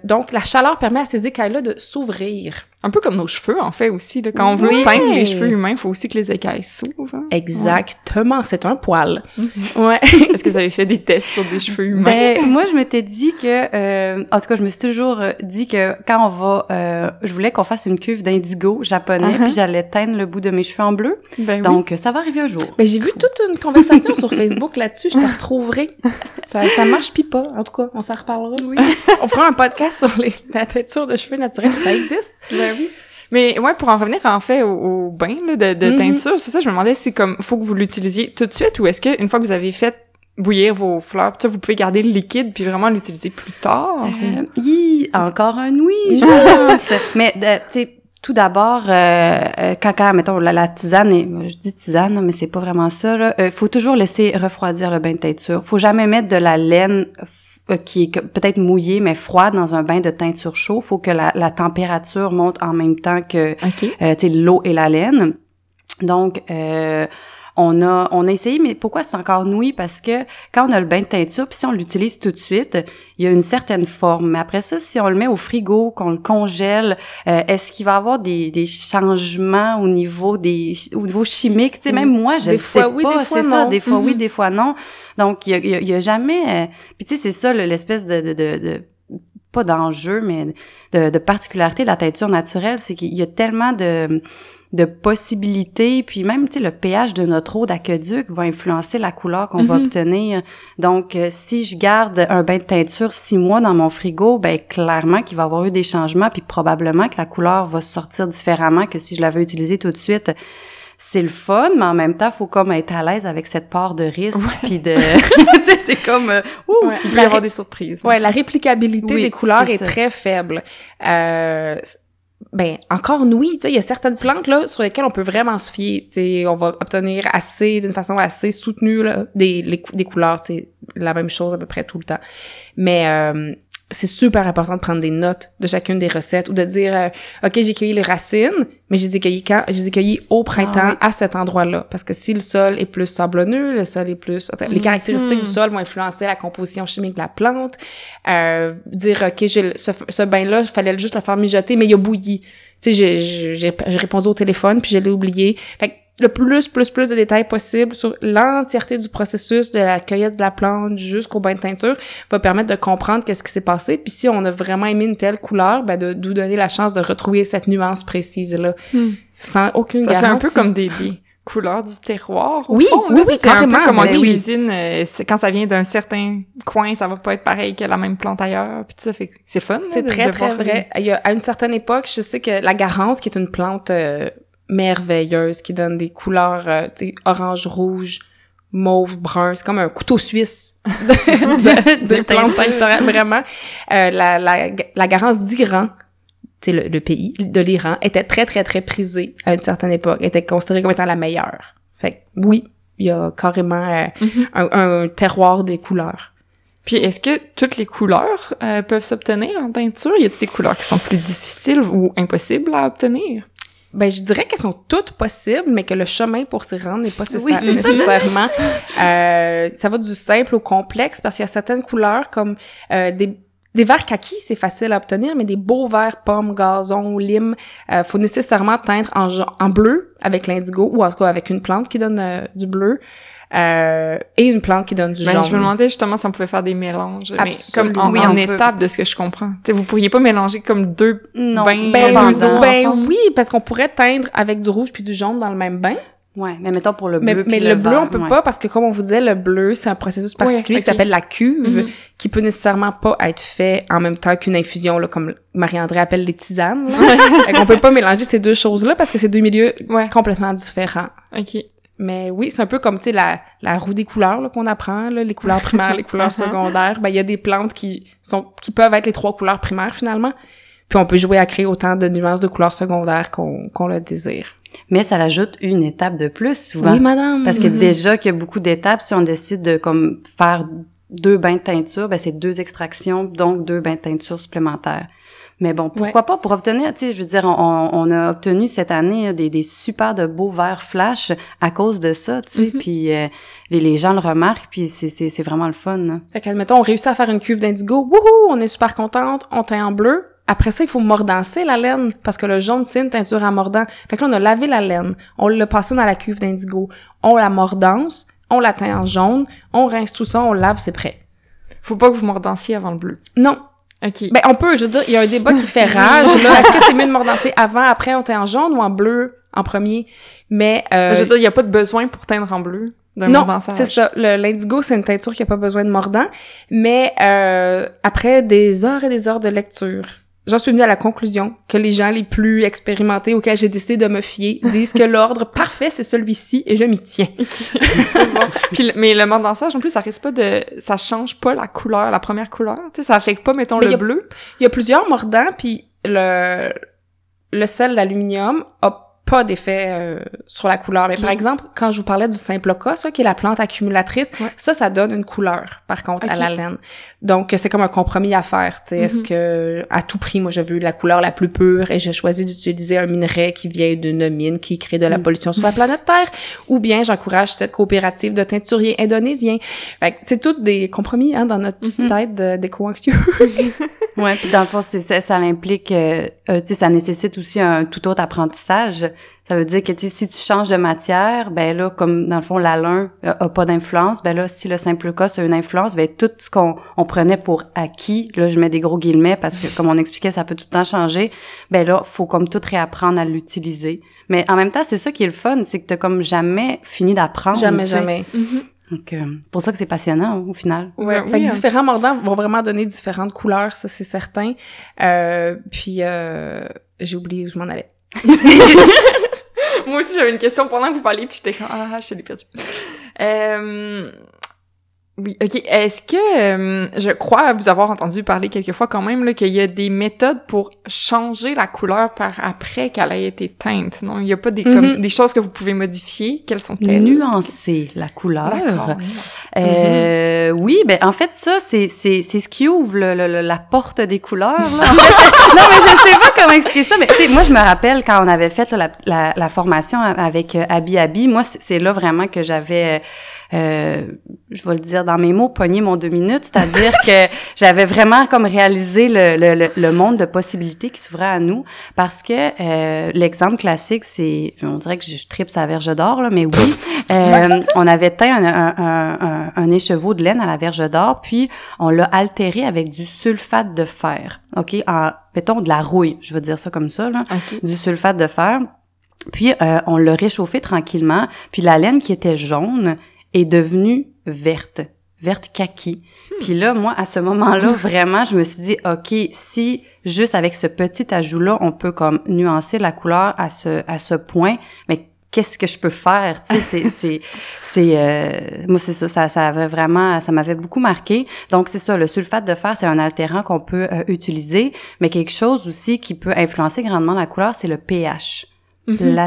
donc, la chaleur permet à ces écailles-là de s'ouvrir. Un peu comme nos cheveux, en fait, aussi. Là. Quand on veut teindre les cheveux humains, il faut aussi que les écailles s'ouvrent. Hein. Exactement, c'est un poil. Mm-hmm. Ouais. *laughs* Est-ce que vous avez fait des tests sur des cheveux humains? Ben, moi, je m'étais dit que... Euh, en tout cas, je me suis toujours euh, dit que quand on va... Euh, je voulais qu'on fasse une cuve d'indigo japonais, uh-huh. puis j'allais teindre le bout de mes cheveux en bleu. Ben, Donc, ça va arriver un jour. Ben, j'ai vu toute une conversation sur Facebook là-dessus. Je te retrouverai. Ça, ça marche pis pas. En tout cas, on s'en reparlera. Oui. *laughs* on fera un podcast sur les, la teinture de cheveux naturels. Ça existe. Ben oui. Mais ouais, pour en revenir en fait au, bain là, de, de mm-hmm. teinture, c'est ça, je me demandais si comme faut que vous l'utilisiez tout de suite ou est-ce que une fois que vous avez fait bouillir vos fleurs, ça, vous pouvez garder le liquide puis vraiment l'utiliser plus tard? Euh, encore un oui, *laughs* je pense. Mais tu sais tout d'abord, euh, euh, quand, quand, mettons, la, tisane, je dis tisane, mais c'est pas vraiment ça, il euh, faut toujours laisser refroidir le bain de teinture. Faut jamais mettre de la laine euh, qui est peut-être mouillée mais froide dans un bain de teinture chaud. Faut que la, la température monte en même temps que euh, l'eau et la laine. Donc, euh, on a, on a essayé, mais pourquoi c'est encore nouilles? Parce que quand on a le bain de teinture, puis si on l'utilise tout de suite, il y a une certaine forme. Mais après ça, si on le met au frigo, qu'on le congèle, euh, est-ce qu'il va y avoir des, des changements au niveau des au niveau chimique? Tu sais, même moi, je des sais fois, oui, pas. C'est ça, des fois oui, mm-hmm. des fois non. Donc, il y a, y a, jamais... Euh, puis tu sais, c'est ça l'espèce de, de, de, de pas d'enjeu, mais de, de particularité de la teinture naturelle, c'est qu'il y a tellement de de possibilités, puis même, tu sais, le pH de notre eau d'aqueduc va influencer la couleur qu'on va mhm. obtenir. Donc, euh, si je garde un bain de teinture six mois dans mon frigo, ben clairement qu'il va y avoir eu des changements, puis probablement que la couleur va sortir différemment que si je l'avais utilisé tout de suite. C'est le fun, mais en même temps, faut comme être à l'aise avec cette part de risque, puis de, *laughs* *laughs* tu sais, c'est comme, euh, ouh, il peut y avoir des surprises. Ouais, la réplicabilité des couleurs est, est très faible. Euh, ben encore oui, il y a certaines plantes là sur lesquelles on peut vraiment se fier, tu sais, on va obtenir assez d'une façon assez soutenue là des les, des couleurs, tu sais, la même chose à peu près tout le temps. Mais euh, c'est super important de prendre des notes de chacune des recettes ou de dire euh, OK, j'ai cueilli les racines, mais je les ai cueillies quand? Je les ai cueillies au printemps ah à cet endroit-là parce que si le sol est plus sablonneux, le sol est plus les caractéristiques du mhm. sol vont influencer la composition chimique de la plante. Euh, dire OK, j'ai ce, ce bain-là, il fallait juste le faire mijoter mais il a bouilli. Tu sais, j'ai j'ai répondu au téléphone puis je l'ai oublié. Fait le plus, plus, plus de détails possible sur l'entièreté du processus de la cueillette de la plante jusqu'au bain de teinture va permettre de comprendre qu'est-ce qui s'est passé. Puis si on a vraiment aimé une telle couleur, ben de nous donner la chance de retrouver cette nuance précise-là. Hmm. Sans aucune garantie. Ça fait un peu comme des, couleurs du terroir. oui, oui, oui, carrément. Un peu comme en ben cuisine, euh, quand ça vient d'un certain coin, ça va pas être pareil que la même plante ailleurs. Puis ça fait c'est fun. C'est très très vrai. Il y a, à une certaine époque, je sais que la garance, qui est une plante euh, merveilleuse qui donne des couleurs euh, orange rouge mauve, brun. C'est comme un couteau suisse *laughs* de, de, de plantes vraiment. Euh, la, la, la garance d'Iran, le, le, pays de l'Iran, était très, très, très prisée à une certaine époque, était considérée comme étant la meilleure. Fait que, oui, il y a carrément euh, mm-hmm. un, un, terroir des couleurs. Puis est-ce que toutes les couleurs euh, peuvent s'obtenir en teinture? Y a-t-il des couleurs qui sont plus difficiles ou impossibles à obtenir? Ben, je dirais qu'elles sont toutes possibles, mais que le chemin pour s'y rendre n'est pas nécessairement. euh, ça va du simple au complexe parce qu'il y a certaines couleurs comme euh, des des verts kaki, c'est facile à obtenir, mais des beaux verts pommes, gazon, lime, euh, faut nécessairement teindre en, en bleu avec l'indigo ou en tout cas avec une plante qui donne euh, du bleu. Euh, et une plante qui donne du ben, jaune. Je me demandais justement si on pouvait faire des mélanges, mais comme en, oui, en étape de ce que je comprends. T'sais, vous pourriez pas mélanger comme deux non. bains ben, ben oui, parce qu'on pourrait teindre avec du rouge puis du jaune dans le même bain. Ouais, mais mettons pour le bleu. Mais, le, bleu, on peut pas parce que comme on vous disait, le bleu, c'est un processus particulier qui s'appelle la cuve, mm-hmm. qui peut nécessairement pas être fait en même temps qu'une infusion, là, comme Marie-André appelle les tisanes. *laughs* On peut pas mélanger ces deux choses-là parce que c'est deux milieux complètement différents. OK. Mais oui, c'est un peu comme, tu sais, la, la roue des couleurs qu'on apprend, là, les couleurs primaires, les couleurs *laughs* secondaires. Ben, il y a des plantes qui sont qui peuvent être les trois couleurs primaires, finalement. Puis on peut jouer à créer autant de nuances de couleurs secondaires qu'on qu'on le désire. Mais ça ajoute une étape de plus, souvent. Oui, madame. Parce que déjà qu'il y a beaucoup d'étapes, si on décide de comme faire deux bains de teinture, ben c'est deux extractions, donc deux bains de teinture supplémentaires. Mais bon, pourquoi pas pour obtenir, tu sais, je veux dire, on, on, a obtenu cette année des, des super de beaux verres flash à cause de ça, tu sais, mm-hmm. puis euh, les, les, gens le remarquent, puis c'est vraiment le fun. Là. Fait qu'admettons, on réussit à faire une cuve d'indigo, wouhou, on est super contente, on teint en bleu, après ça, il faut mordancer la laine parce que le jaune, c'est une teinture à mordant. Fait que là, on a lavé la laine, on l'a passé dans la cuve d'indigo, on la mordance, on la teint en jaune, on rince tout ça, on lave, c'est prêt. Faut pas que vous mordanciez avant le bleu. Non. OK. Ben, on peut, je veux dire, il y a un débat qui fait *laughs* rage, là. Est-ce que c'est mieux de mordancer avant, après, on teint en jaune ou en bleu en premier? Mais, euh, Je veux dire, il y a pas de besoin pour teindre en bleu. Non, c'est ça. L'indigo, c'est une teinture qui a pas besoin de mordant. Mais euh, après des heures et des heures de lecture, j'en suis venue à la conclusion que les gens les plus expérimentés auxquels j'ai décidé de me fier disent que l'ordre parfait, c'est celui-ci et je m'y tiens. *laughs* Puis, mais le mordansage, en plus, ça risque pas de... Ça change pas la couleur, la première couleur. Tu sais, ça affecte pas, mettons, le bleu. Il y a plusieurs mordants, puis le, le sel d'aluminium a pas d'effet euh, sur la couleur. Mais par exemple, quand je vous parlais du Simploca, ça qui est la plante accumulatrice, ça, ça donne une couleur, par contre, à la laine. Donc, c'est comme un compromis à faire. Tu sais, Est-ce mm-hmm. que, à tout prix, moi, je veux la couleur la plus pure et j'ai choisi d'utiliser un minerai qui vient d'une mine qui crée de la mm. pollution sur la planète Terre, ou bien j'encourage cette coopérative de teinturiers indonésiens. Fait c'est toutes des compromis hein, dans notre petite mm-hmm. tête d'éco-anxieux. *laughs* ouais, puis dans le fond, c'est ça, ça implique, euh, euh, tu sais, ça nécessite aussi un tout autre apprentissage ça veut dire que si tu changes de matière, ben là, comme dans le fond, l'alun a, pas d'influence, ben là, si le simple cas a une influence, ben tout ce qu'on on prenait pour acquis, là, je mets des gros guillemets parce que, comme on expliquait, ça peut tout le temps changer, ben là, faut comme tout réapprendre à l'utiliser. Mais en même temps, c'est ça qui est le fun, c'est que t'as comme jamais fini d'apprendre. Jamais, jamais. Mm-hmm. Donc, euh, pour ça que c'est passionnant au final. Ouais, fait que hein. différents mordants vont vraiment donner différentes couleurs, ça c'est certain. Euh, puis euh, j'ai oublié où je m'en allais. *laughs* *laughs* Moi aussi, j'avais une question pendant que vous parliez, puis j'étais comme, ah, je l'ai perdu. Euh, oui, ok. Est-ce que euh, je crois vous avoir entendu parler quelquefois quand même là qu'il y a des méthodes pour changer la couleur par après qu'elle a été teinte. Non, il n'y a pas des comme mhm. des choses que vous pouvez modifier? Quelles sont-elles? Nuancer la couleur. Euh, mhm. Oui, ben en fait ça c'est c'est c'est ce qui ouvre le, la porte des couleurs. Là. *laughs* non mais je sais pas comment expliquer ça, mais moi je me rappelle quand on avait fait la, la, la, formation avec euh, Abi Abi, moi c'est là vraiment que j'avais euh, je vais le dire dans mes mots, pogner mon deux minutes, c'est-à-dire *laughs* que j'avais vraiment comme réalisé le, le, le, monde de possibilités qui s'ouvrait à nous, parce que euh, l'exemple classique, c'est, on dirait que je, tripe sa verge d'or, là, mais oui, euh, on avait teint un, un, un, un, écheveau de laine à la verge d'or, puis on l'a altéré avec du sulfate de fer, ok, en, mettons de la rouille, je veux dire ça comme ça, là, du sulfate de fer. Puis euh, on l'a réchauffé tranquillement. Puis la laine qui était jaune est devenue verte, verte kaki. Hmm. Puis là, moi, à ce moment-là, *laughs* vraiment, je me suis dit, OK, si juste avec ce petit ajout-là, on peut comme nuancer la couleur à ce, à ce point, mais qu'est-ce que je peux faire? Tu sais c'est c'est *laughs* c'est euh, moi c'est ça ça ça avait vraiment ça m'avait beaucoup marqué donc c'est ça le sulfate de fer c'est un altérant qu'on peut euh, utiliser mais quelque chose aussi qui peut influencer grandement la couleur c'est le pH Mhm.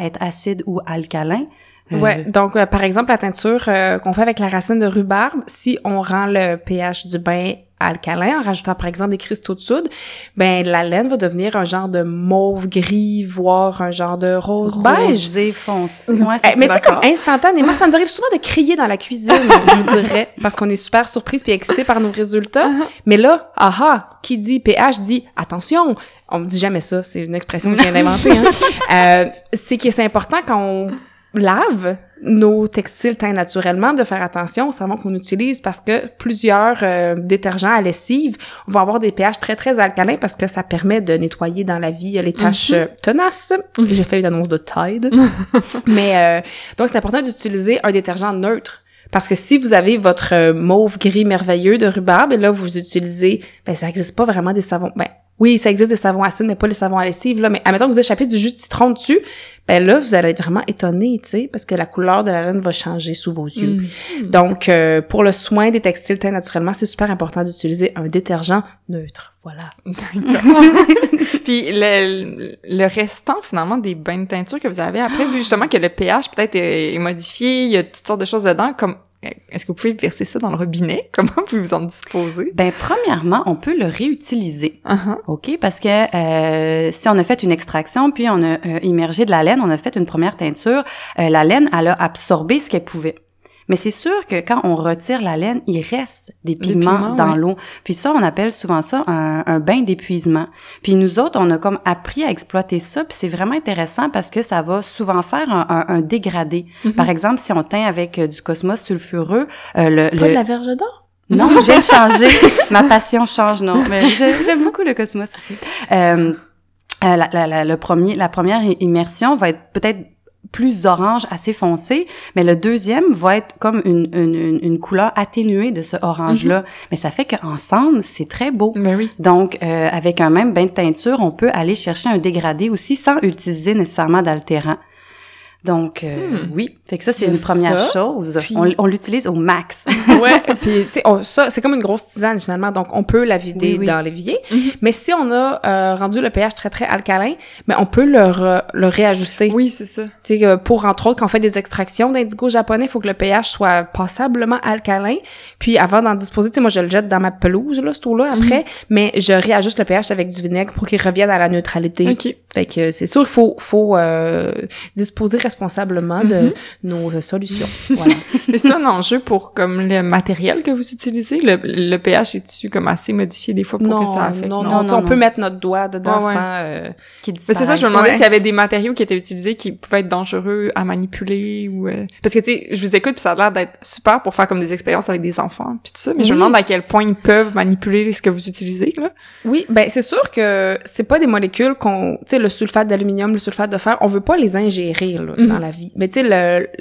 être acide ou alcalin Ouais, donc euh, par exemple la teinture euh, qu'on fait avec la racine de rhubarbe, si on rend le pH du bain alcalin en rajoutant par exemple des cristaux de soude, ben la laine va devenir un genre de mauve gris, voire un genre de rose beige. rosé foncé ouais, Eh, mais tu sais, comme instantanément, ça nous arrive souvent de crier dans la cuisine, je dirais, *laughs* parce qu'on est super surprise puis excité par nos résultats. Mais là, aha, qui dit pH dit attention. On me dit jamais ça, c'est une expression que je viens d'inventer. Hein. *laughs* Euh, c'est que c'est important quand on lave nos textiles teints naturellement de faire attention au savon qu'on utilise parce que plusieurs euh, détergents à lessive vont avoir des pH très très alcalins parce que ça permet de nettoyer dans la vie les taches euh, tenaces. *laughs* J'ai fait une annonce de Tide. *laughs* Mais euh, donc c'est important d'utiliser un détergent neutre. Parce que si vous avez votre euh, mauve gris merveilleux de rhubarbe et là vous utilisez, ben ça existe pas vraiment des savons. Ben oui, ça existe des savons acides, mais pas les savons à lessive là. Mais admettons que vous échappez du jus de citron dessus, ben là vous allez être vraiment étonné, tu sais, parce que la couleur de la laine va changer sous vos yeux. Donc euh, pour le soin des textiles teints naturellement, c'est super important d'utiliser un détergent neutre. Voilà. *laughs* Puis le, le restant finalement des bains de teinture que vous avez après, vu justement que le pH peut-être est, modifié, il y a toutes sortes de choses dedans, comme est-ce que vous pouvez verser ça dans le robinet? *laughs* Comment vous vous en disposez? Ben, premièrement, on peut le réutiliser. Uh-huh. OK? Parce que euh, si on a fait une extraction, puis on a euh, immergé de la laine, on a fait une première teinture, euh, la laine, elle a absorbé ce qu'elle pouvait. Mais c'est sûr que quand on retire la laine, il reste des pigments, pigments, dans l'eau. Puis ça, on appelle souvent ça un, un bain d'épuisement. Puis nous autres, on a comme appris à exploiter ça, puis c'est vraiment intéressant parce que ça va souvent faire un, un- un dégradé. Mhm. Par exemple, si on teint avec euh, du cosmos sulfureux, euh, le, Pas le- de la verge d'or? non, de changer. *laughs* Ma passion change, non. Mais j'aime beaucoup le cosmos aussi. Euh, euh, la, la, la, le premier, la première immersion va être peut-être plus orange, assez foncé, mais le deuxième va être comme une, une, couleur atténuée de ce orange-là. Mais ça fait qu'ensemble, c'est très beau. Ben oui. Donc, euh, avec un même bain de teinture, on peut aller chercher un dégradé aussi sans utiliser nécessairement d'altérant. Donc, euh, Hmm. oui. Fait que ça, c'est Il une première ça, chose. puis- On, on l'utilise au max. *laughs* Ouais, *laughs* puis tu sais, ça c'est comme une grosse tisane finalement, donc on peut la vider Oui, oui. dans l'évier. Mhm. Mais si on a euh, rendu le pH très très alcalin, ben on peut le, re- le réajuster. Oui, c'est ça. Tu sais, euh, pour entre autres quand on fait des extractions d'indigo japonais, il faut que le pH soit passablement alcalin. Puis avant d'en disposer, tu sais, moi je le jette dans ma pelouse là, ce eau-là après, mais je réajuste le pH avec du vinaigre pour qu'il revienne à la neutralité. OK. Fait que c'est sûr qu'il faut faut euh, disposer responsablement de Mhm. nos euh, solutions. *laughs* voilà. C'est un enjeu pour comme le matériel que vous utilisez? Le, le pH est-tu comme assez modifié des fois pour que ça affecte? non, non, Non, non, on non. peut mettre notre doigt dedans Ouais, ouais. sans... euh, c'est ça, je me demandais Ouais. s'il y avait des matériaux qui étaient utilisés qui pouvaient être dangereux à manipuler ou... euh, Parce que, tu sais, je vous écoute puis ça a l'air d'être super pour faire comme des expériences avec des enfants puis tout ça, mais je me demande à quel point ils peuvent manipuler ce que vous utilisez, là. Oui, ben c'est sûr que c'est pas des molécules qu'on... Tu sais, le sulfate d'aluminium, le sulfate de fer, on veut pas les ingérer là, Mhm. dans la vie. Mais tu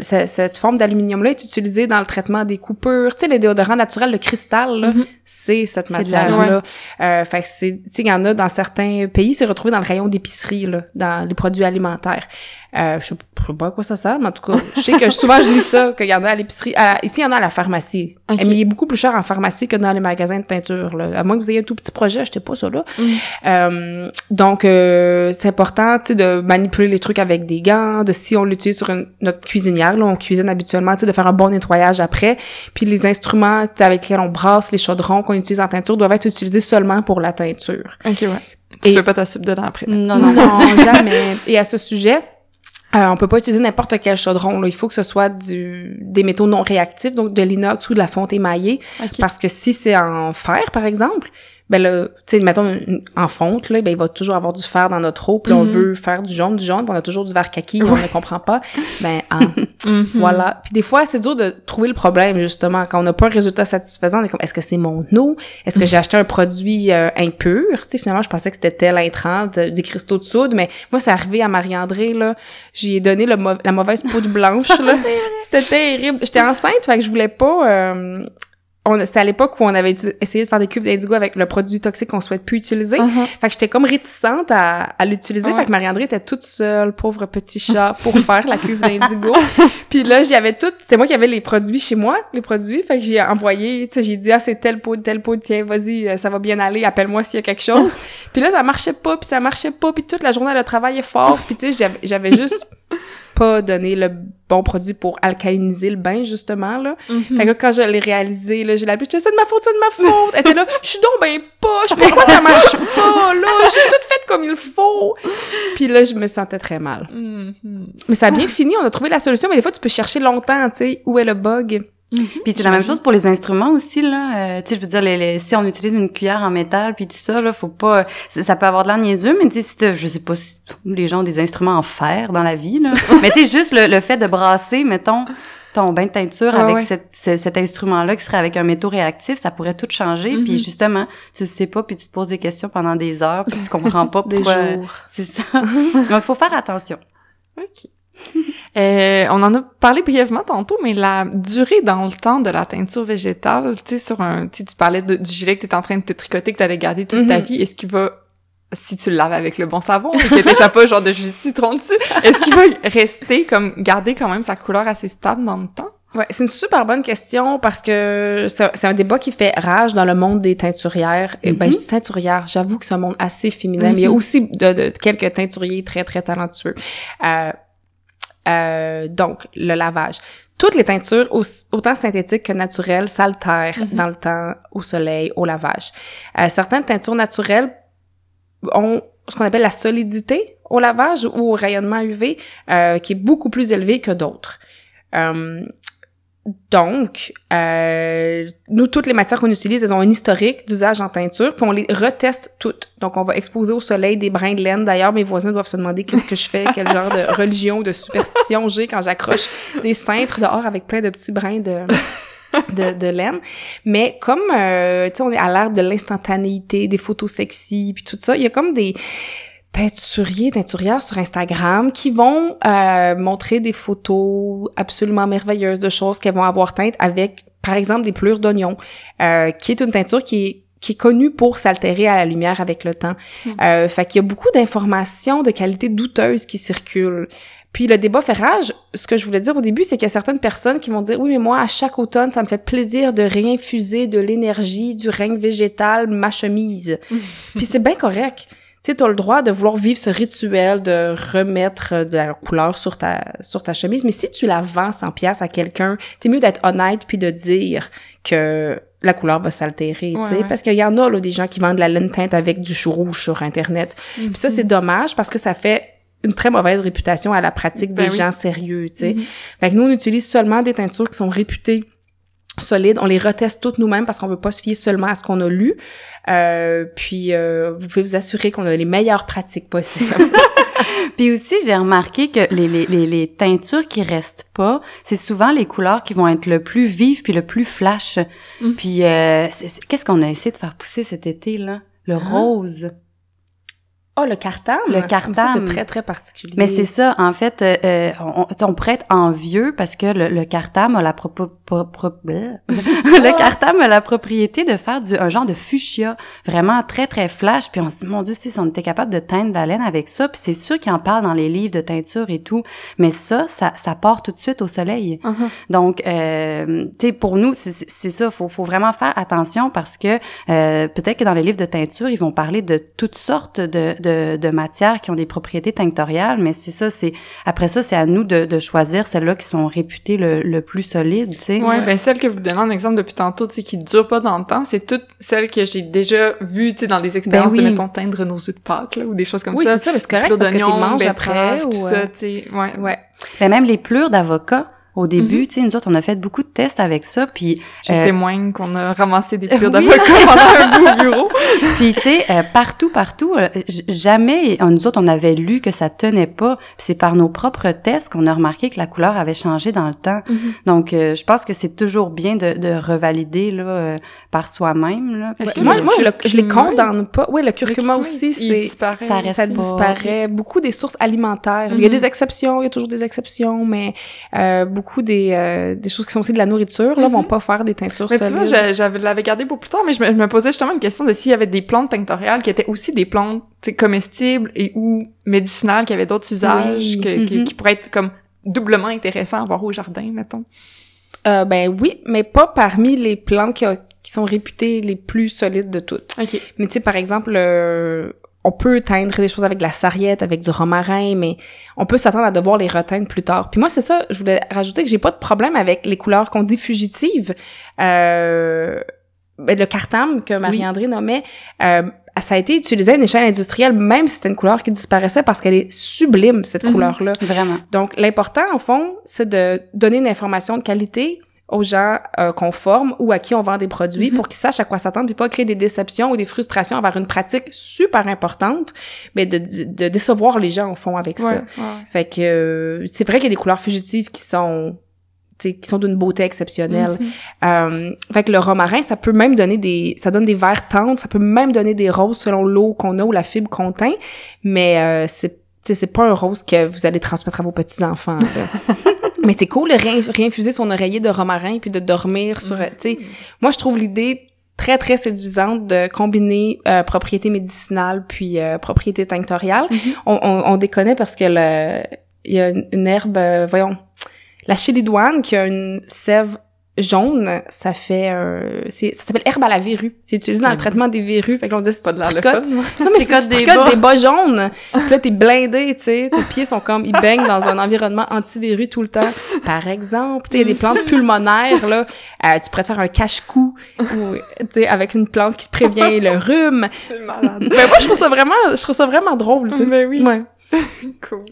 sais, cette forme d'aluminium-là est utilisée dans le traitement des coupures. Tu sais, les déodorants naturels, le cristal, là, Mhm. c'est cette matière-là. Euh, fait que c'est... Tu sais, il y en a dans certains pays, c'est retrouvé dans le rayon d'épicerie, là, dans les produits alimentaires. Euh, je sais je sais pas à quoi ça sert, mais en tout cas, je sais que souvent je lis ça, qu'il y en a à l'épicerie. Ici, il y en a à la pharmacie. Ok. Mais il est beaucoup plus cher en pharmacie que dans les magasins de teinture. Là. À moins que vous ayez un tout petit projet, achetez pas ça là. Mm. Euh, donc, euh, c'est important tu sais, de manipuler les trucs avec des gants, de si on l'utilise sur une- notre cuisinière, là, on cuisine habituellement, tu sais, de faire un bon nettoyage après. Puis les instruments avec lesquels on brasse les chaudrons qu'on utilise en teinture doivent être utilisés seulement pour la teinture. OK, ouais. Tu Et- fais pas ta soupe dedans après. Non, non, Non, *laughs* jamais. Et à ce sujet, euh, on peut pas utiliser n'importe quel chaudron. Là. Il faut que ce soit du, des métaux non réactifs, donc de l'inox ou de la fonte émaillée. Parce que si c'est en fer, par exemple, ben là, tu sais, mettons une- en fonte, là, ben il va toujours avoir du fer dans notre eau, puis là, on Mhm. veut faire du jaune, du jaune, puis on a toujours du vert kaki, on ne comprend pas. Ben, ah, *laughs* Mhm. voilà. Puis des fois, c'est dur de trouver le problème, justement. Quand on n'a pas un résultat satisfaisant, on est comme, est-ce que c'est mon eau? Est-ce que j'ai acheté un produit euh, impur? Tu sais, finalement, je pensais que c'était tel intrant, de- des cristaux de soude, mais moi, c'est arrivé à Marie-André, là. J'y ai donné le la mauvaise poudre blanche, *laughs* là. C'était terrible. J'étais enceinte, fait que je voulais pas... euh, c'était à l'époque où on avait essayé de faire des cubes d'indigo avec le produit toxique qu'on souhaite plus utiliser. Uh-huh. Fait que j'étais comme réticente à, à l'utiliser. Ouais. Fait que Marie-André était toute seule, pauvre petit chat, pour faire la cuve d'indigo. *laughs* Puis là, j'y avais tout, c'est moi qui avais les produits chez moi, les produits. Fait que j'ai envoyé, tu sais, j'ai dit, ah, c'est tel pot, tel pot, tiens, vas-y, euh, ça va bien aller, appelle-moi s'il y a quelque chose. *laughs* puis là, ça marchait pas, puis ça marchait pas, puis toute la journée, elle travaillait fort. Puis tu sais, j'avais juste pas donné le bon produit pour alcaliniser le bain, justement, là. Mhm. Fait que là, quand je l'ai réalisé, là, j'ai disais, c'est de ma faute, c'est de ma faute. Elle était là, je suis donc ben poche, pourquoi ça marche pas, là? J'ai tout fait comme il faut. Puis là, je me sentais très mal. Mhm. Mais ça a bien fini, on a trouvé la solution, mais des fois, tu peux chercher longtemps, tu sais, où est le bug? Puis c'est la même chose pour les instruments aussi là. Euh, tu sais, je veux dire, les, les- si on utilise une cuillère en métal puis tout ça là, faut pas. ça peut avoir de l'air niaiseux, mais tu sais, si je sais pas si les gens ont des instruments en fer dans la vie là. *laughs* mais tu sais, juste le, le fait de brasser, mettons ton bain de teinture Ouais, avec ouais. cette- cet instrument-là qui serait avec un métaux réactif, ça pourrait tout changer. Puis Mhm. justement, tu le sais pas, puis tu te poses des questions pendant des heures, puis tu comprends pas *laughs* Des pourquoi. jours. C'est ça. *laughs* Donc, il faut faire attention. OK. *laughs* Euh, on en a parlé brièvement tantôt, mais la durée dans le temps de la teinture végétale, tu sais, sur un, tu parlais de- du gilet que t'es en train de te tricoter, que t'allais garder toute ta Mhm. vie, est-ce qu'il va, si tu le laves avec le bon savon, et que t'échappes pas genre de jus de citron dessus, est-ce qu'il va rester comme, garder quand même sa couleur assez stable dans le temps? Ouais, c'est une super bonne question parce que c'est un débat qui fait rage dans le monde des teinturières. Et ben, Mhm. je dis teinturière, j'avoue que c'est un monde assez féminin, mais il y a Mhm. aussi de, de- quelques teinturiers très, très talentueux. Euh, euh, donc, le lavage. Toutes les teintures, aussi- autant synthétiques que naturelles, s'altèrent Mhm. dans le temps, au soleil, au lavage. Euh, certaines teintures naturelles ont ce qu'on appelle la solidité au lavage ou au rayonnement UV, euh, qui est beaucoup plus élevé que d'autres. Donc, euh, nous, toutes les matières qu'on utilise, elles ont un historique d'usage en teinture, puis on les reteste toutes. Donc, on va exposer au soleil des brins de laine. D'ailleurs, mes voisins doivent se demander qu'est-ce que je fais, quel genre de *laughs* religion, de superstition j'ai quand j'accroche des cintres dehors avec plein de petits brins de... de, de laine. Mais comme, euh, tu sais, on est à l'ère de l'instantanéité, des photos sexy, puis tout ça, il y a comme des teinturiers, teinturières sur Instagram qui vont euh, montrer des photos absolument merveilleuses de choses qu'elles vont avoir teintes avec, par exemple, des plures d'oignon, euh, qui est une teinture qui est qui est connue pour s'altérer à la lumière avec le temps. Euh, fait qu'il y a beaucoup d'informations de qualité douteuse qui circulent. Puis le débat fait rage. Ce que je voulais dire au début, c'est qu'il y a certaines personnes qui vont dire oui, mais moi à chaque automne, ça me fait plaisir de réinfuser de l'énergie du règne végétal ma chemise. Puis c'est bien correct. Tu sais, t'as le droit de vouloir vivre ce rituel de remettre de la couleur sur ta sur ta chemise, mais si tu la vends 100 pièces à quelqu'un, t'es mieux d'être honnête puis de dire que la couleur va s'altérer, tu sais, ouais. parce qu'il y en a là des gens qui vendent de la laine teinte avec du chou rouge sur internet. Puis ça c'est dommage parce que ça fait une très mauvaise réputation à la pratique Ben des oui. gens sérieux, tu sais. Mhm. Fait que nous on utilise seulement des teintures qui sont réputées solides, on les reteste toutes nous-mêmes parce qu'on veut pas se fier seulement à ce qu'on a lu. Euh, puis euh, vous pouvez vous assurer qu'on a les meilleures pratiques possibles. *laughs* *laughs* Puis aussi, j'ai remarqué que les, les, les, les teintures qui restent pas, c'est souvent les couleurs qui vont être le plus vives puis le plus flash. Mm. Puis euh, qu'est-ce qu'on a essayé de faire pousser cet été là Le rose. oh le cartame, Le cartame. c'est très très particulier. Mais c'est ça, en fait, euh, on, on pourrait être envieux parce que le, le cartame a la propo- pro- pro- bleh. *laughs* le cartame a la propriété de faire du, un genre de fuchsia, vraiment très très flash. Puis on se dit mon Dieu, si on était capable de teindre de la laine avec ça, puis c'est sûr qu'ils en parlent dans les livres de teinture et tout, mais ça, ça, ça part tout de suite au soleil. Uh-huh. Donc, euh, tu sais, pour nous, c'est ça, faut, faut vraiment faire attention parce que euh, peut-être que dans les livres de teinture, ils vont parler de toutes sortes de, de, de matières qui ont des propriétés tinctoriales, mais c'est ça, c'est après ça, c'est à nous de, de choisir celles-là qui sont réputées le, le plus solides, tu sais. Ouais, ben celle que vous donnez en exemple depuis tantôt, tu sais, qui dure pas dans le temps, c'est toutes celles que j'ai déjà vues, tu sais, dans des expériences Ben oui. de, mettons, teindre nos œufs de Pâques, là, ou des choses comme oui, ça. c'est ça, c'est correct parce que tu manges après ou tout euh, ça, tu sais, ouais. ouais. Ben, même les plures d'avocat, au début, Mhm. tu sais, nous autres, on a fait beaucoup de tests avec ça, puis Je Euh, témoigne qu'on a *laughs* ramassé des oui. plures d'avocat pendant un *laughs* beau bureau. Puis tu sais, euh, partout, partout, euh, jamais euh, nous autres on avait lu que ça tenait pas. C'est par nos propres tests qu'on a remarqué que la couleur avait changé dans le temps. Donc euh, je pense que c'est toujours bien de, de revalider là euh, par soi-même Puis, que Moi, moi je, le- je les condamne pas. Oui, le curcuma Le aussi, c'est ça reste ça pas. disparaît. Beaucoup des sources alimentaires. Il y a Mhm. des exceptions, il y a toujours des exceptions, mais euh, beaucoup beaucoup des, des choses qui sont aussi de la nourriture, là, vont Mhm. pas faire des teintures Mais tu solides. vois, je, j'avais l'avais gardé pour plus tard, mais je me, je me posais justement une question de s'il y avait des plantes tinctoriales qui étaient aussi des plantes tu sais, comestibles et ou médicinales, qui avaient d'autres usages, Oui. que- que- Mhm. qui pourraient être comme doublement intéressants à voir au jardin, mettons. Euh, ben oui, mais pas parmi les plantes qui, qui sont réputées les plus solides de toutes. OK. Mais tu sais, par exemple, euh, on peut teindre des choses avec de la sarriette, avec du romarin, mais on peut s'attendre à devoir les reteindre plus tard. Puis moi, c'est ça, je voulais rajouter que j'ai pas de problème avec les couleurs qu'on dit fugitives. Euh, ben, le cartam que Marie-André nommait, euh, ça a été utilisé à une échelle industrielle, même si c'était une couleur qui disparaissait parce qu'elle est sublime, cette Mhm. couleur-là. Vraiment. Donc, l'important, au fond, c'est de donner une information de qualité aux gens euh, qu'on forme ou à qui on vend des produits Mhm. pour qu'ils sachent à quoi s'attendre puis pas créer des déceptions ou des frustrations envers une pratique super importante, mais de, de décevoir les gens, au fond, avec Ouais, ça. ouais. Fait que euh, c'est vrai qu'il y a des couleurs fugitives qui sont tu sais, qui sont d'une beauté exceptionnelle. Mhm. Euh, fait que le romarin, ça peut même donner des, ça donne des verts tendres, ça peut même donner des roses selon l'eau qu'on a ou la fibre qu'on teint, mais euh, c'est, c'est pas un rose que vous allez transmettre à vos petits enfants. *laughs* mais c'est cool de réin- réinfuser son oreiller de romarin puis de dormir sur, tu sais, moi je trouve l'idée très très séduisante de combiner euh, propriétés médicinales puis euh, propriétés tinctoriales. on, on, on déconne parce que le, il y a une, une herbe, euh, voyons, la chilidoine qui a une sève jaune, ça fait euh, c'est ça s'appelle herbe à la verrue. C'est utilisé dans le Mhm. traitement des verrues. Fait que l'on dit si Pas de fun, moi. non, mais tu des bas. des bas jaunes, puis là, t'es blindé, tu sais, tes pieds sont comme, ils baignent dans un environnement anti-verru tout le temps. Par exemple, tu sais, il y a des plantes pulmonaires, là, euh, tu pourrais te faire un cache-cou, ou, tu sais, avec une plante qui te prévient le rhume. C'est malade. Ben, moi, je trouve ça vraiment, je trouve ça vraiment drôle, tu sais. Ben oui. Ouais. *laughs* Cool.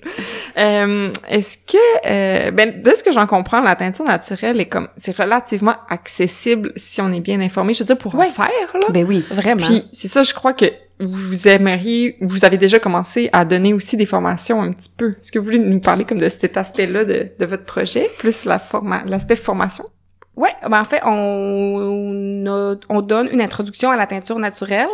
Euh, Est-ce que, euh, ben, de ce que j'en comprends, la teinture naturelle est comme, c'est relativement accessible si on est bien informé. Je veux dire, pour Ouais. en faire, là. Ben oui. Vraiment. Puis, c'est ça, je crois que vous aimeriez, vous avez déjà commencé à donner aussi des formations un petit peu. Est-ce que vous voulez nous parler comme de cet aspect-là de, de votre projet, plus la forma l'aspect formation? Ouais, ben en fait, on, on donne une introduction à la teinture naturelle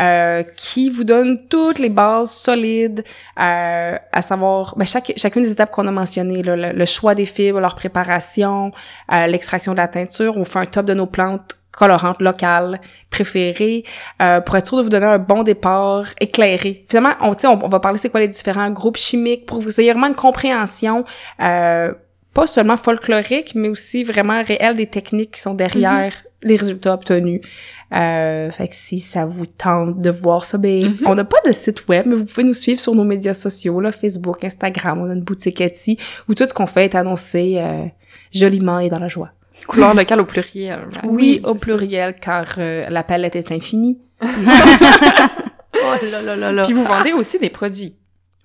euh, qui vous donne toutes les bases solides, euh, à savoir ben, chaque, chacune des étapes qu'on a mentionnées, le, le choix des fibres, leur préparation, euh, l'extraction de la teinture. On fait un top de nos plantes colorantes locales préférées euh, pour être sûr de vous donner un bon départ éclairé. Finalement, on, on, on va parler c'est quoi les différents groupes chimiques pour que vous ayez vraiment une compréhension euh, pas seulement folklorique, mais aussi vraiment réelle des techniques qui sont derrière les résultats obtenus. Euh, fait que si ça vous tente de voir ça, ben, Mhm. on n'a pas de site web, mais vous pouvez nous suivre sur nos médias sociaux, là, Facebook, Instagram, on a une boutique Etsy, où tout ce qu'on fait est annoncé euh, joliment et dans la joie. Couleur locale au pluriel. right? Oui, au pluriel, car euh, la palette est infinie. *laughs* *laughs* Oh là là là là. Puis vous vendez aussi des produits.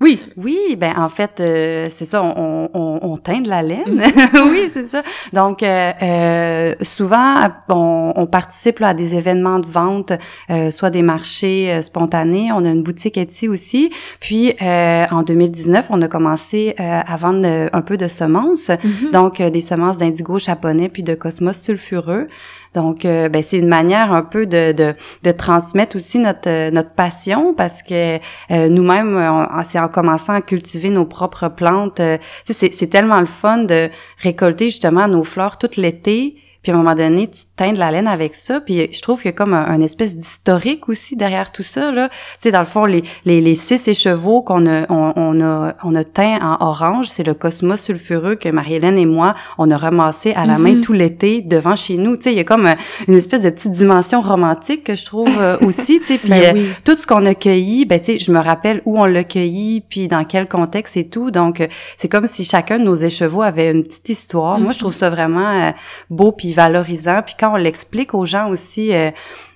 Oui, Oui, ben en fait, euh, c'est ça, on, on, on teint de la laine. Mm. *laughs* oui, c'est ça. Donc, euh, euh, souvent, on, on participe là, à des événements de vente, euh, soit des marchés euh, spontanés. On a une boutique Etsy aussi. Puis, euh, en 2019, on a commencé euh, à vendre un peu de semences. Donc, euh, des semences d'indigo japonais puis de cosmos sulfureux. Donc, euh, ben, c'est une manière un peu de, de, transmettre aussi notre, euh, notre passion parce que euh, nous-mêmes, c'est en commençant à cultiver nos propres plantes. euh, c'est tellement le fun de récolter justement nos fleurs tout l'été. Puis à un moment donné, tu teins de la laine avec ça. Puis je trouve qu'il y a comme un, un espèce d'historique aussi derrière tout ça. Là. Tu sais, dans le fond, les, les, les six écheveaux qu'on a, on, on a, on a teint en orange, c'est le cosmos sulfureux que Marie-Hélène et moi, on a ramassé à la main Mhm. tout l'été devant chez nous. Tu sais, il y a comme euh, une espèce de petite dimension romantique que je trouve euh, aussi. Tu sais, puis *laughs* ben euh, oui. tout ce qu'on a cueilli, ben tu sais, je me rappelle où on l'a cueilli, puis dans quel contexte et tout. Donc c'est comme si chacun de nos écheveaux avait une petite histoire. Moi, je trouve ça vraiment beau puis valorisant. Puis quand on l'explique aux gens aussi, euh,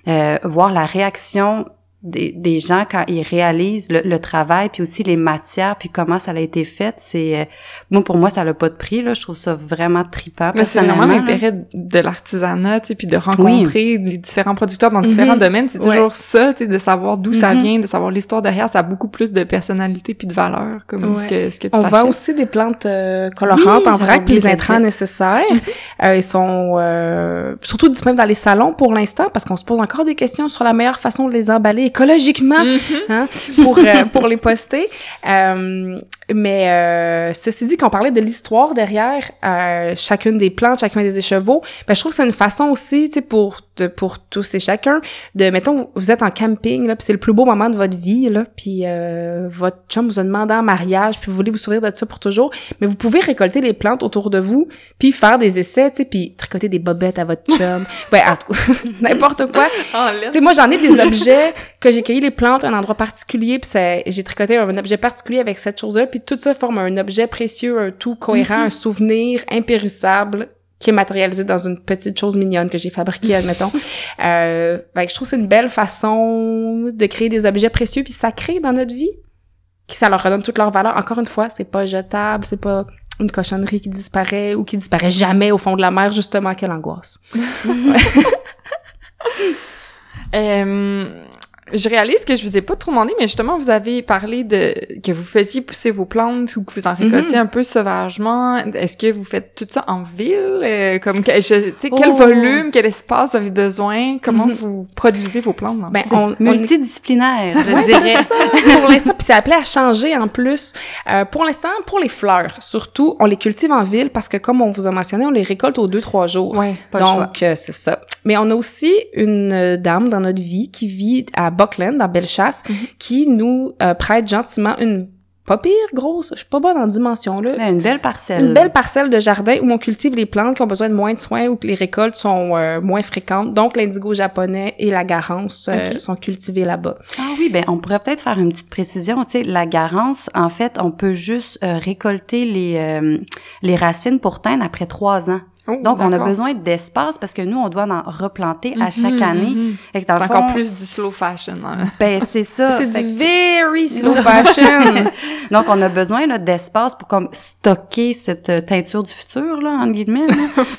euh, voir la réaction des, des gens quand ils réalisent le, le travail puis aussi les matières puis comment ça a été fait c'est euh, moi pour moi ça n'a pas de prix là je trouve ça vraiment trippant Mais c'est vraiment l'intérêt de l'artisanat, tu sais, puis de rencontrer les différents producteurs dans différents Mhm. domaines. C'est Ouais. toujours ça, tu sais, de savoir d'où ça Mhm. vient, de savoir l'histoire derrière. Ça a beaucoup plus de personnalité puis de valeur, comme Ouais. ce que, ce que On vend aussi des plantes euh, colorantes Oui, en vrac, puis les intrants nécessaires. *laughs* Euh, ils sont euh, surtout disponibles dans les salons pour l'instant, parce qu'on se pose encore des questions sur la meilleure façon de les emballer écologiquement Mhm. hein, pour, euh, pour les poster. Euh, Mais euh, ceci dit, qu'on parlait de l'histoire derrière euh, chacune des plantes, chacun des écheveaux, ben, je trouve que c'est une façon aussi, tu sais, pour de, pour tous et chacun, de mettons vous êtes en camping là, puis c'est le plus beau moment de votre vie là, puis euh, votre chum vous a demandé en mariage, puis vous voulez vous souvenir de ça pour toujours, mais vous pouvez récolter les plantes autour de vous, puis faire des essais, tu sais, puis tricoter des bobettes à votre *laughs* chum, ouais, *laughs* n'importe quoi. tu sais, moi j'en ai des objets que j'ai cueilli les plantes à un endroit particulier, puis j'ai tricoté un objet particulier avec cette chose-là, puis tout ça forme un objet précieux, un tout cohérent, un souvenir impérissable qui est matérialisé dans une petite chose mignonne que j'ai fabriquée, admettons. *laughs* euh, je trouve que c'est une belle façon de créer des objets précieux puis sacrés dans notre vie, qui ça leur redonne toute leur valeur. Encore une fois, c'est pas jetable, c'est pas une cochonnerie qui disparaît ou qui disparaît jamais au fond de la mer, justement, quelle angoisse. *laughs* euh, je réalise que je vous ai pas trop demandé, mais justement, vous avez parlé de que vous faisiez pousser vos plantes ou que vous en récoltiez mhm. un peu sauvagement. Est-ce que vous faites tout ça en ville? Euh, comme je, quel oh. volume, quel espace vous avez besoin? Comment mhm. vous produisez vos plantes? Ben, on, multidisciplinaire, je dirais. *laughs* pour l'instant, puis c'est appelé à changer en plus. Euh, pour l'instant, pour les fleurs, surtout, on les cultive en ville parce que comme on vous a mentionné, on les récolte aux deux, trois jours. Ouais, pas Donc, euh, c'est ça. Mais on a aussi une dame dans notre vie qui vit à Buckland, dans Bellechasse, mhm. qui nous euh, prête gentiment une pas pire grosse, je suis pas bonne en dimension là. une belle parcelle. Une belle parcelle de jardin où on cultive les plantes qui ont besoin de moins de soins ou que les récoltes sont euh, moins fréquentes. Donc l'indigo japonais et la garance euh, sont cultivés là-bas. Ah oui, ben on pourrait peut-être faire une petite précision, tu sais, la garance en fait, on peut juste récolter les les racines pour teindre après trois ans. Oh, Donc, on a besoin d'espace parce que nous, on doit en replanter à chaque mhm, année. Mhm. C'est encore plus du slow fashion. Hein. *laughs* Ben, c'est ça. c'est du very *laughs* slow fashion. *laughs* Donc, on a besoin d'espace pour comme stocker cette euh, teinture du futur, là, en guillemets.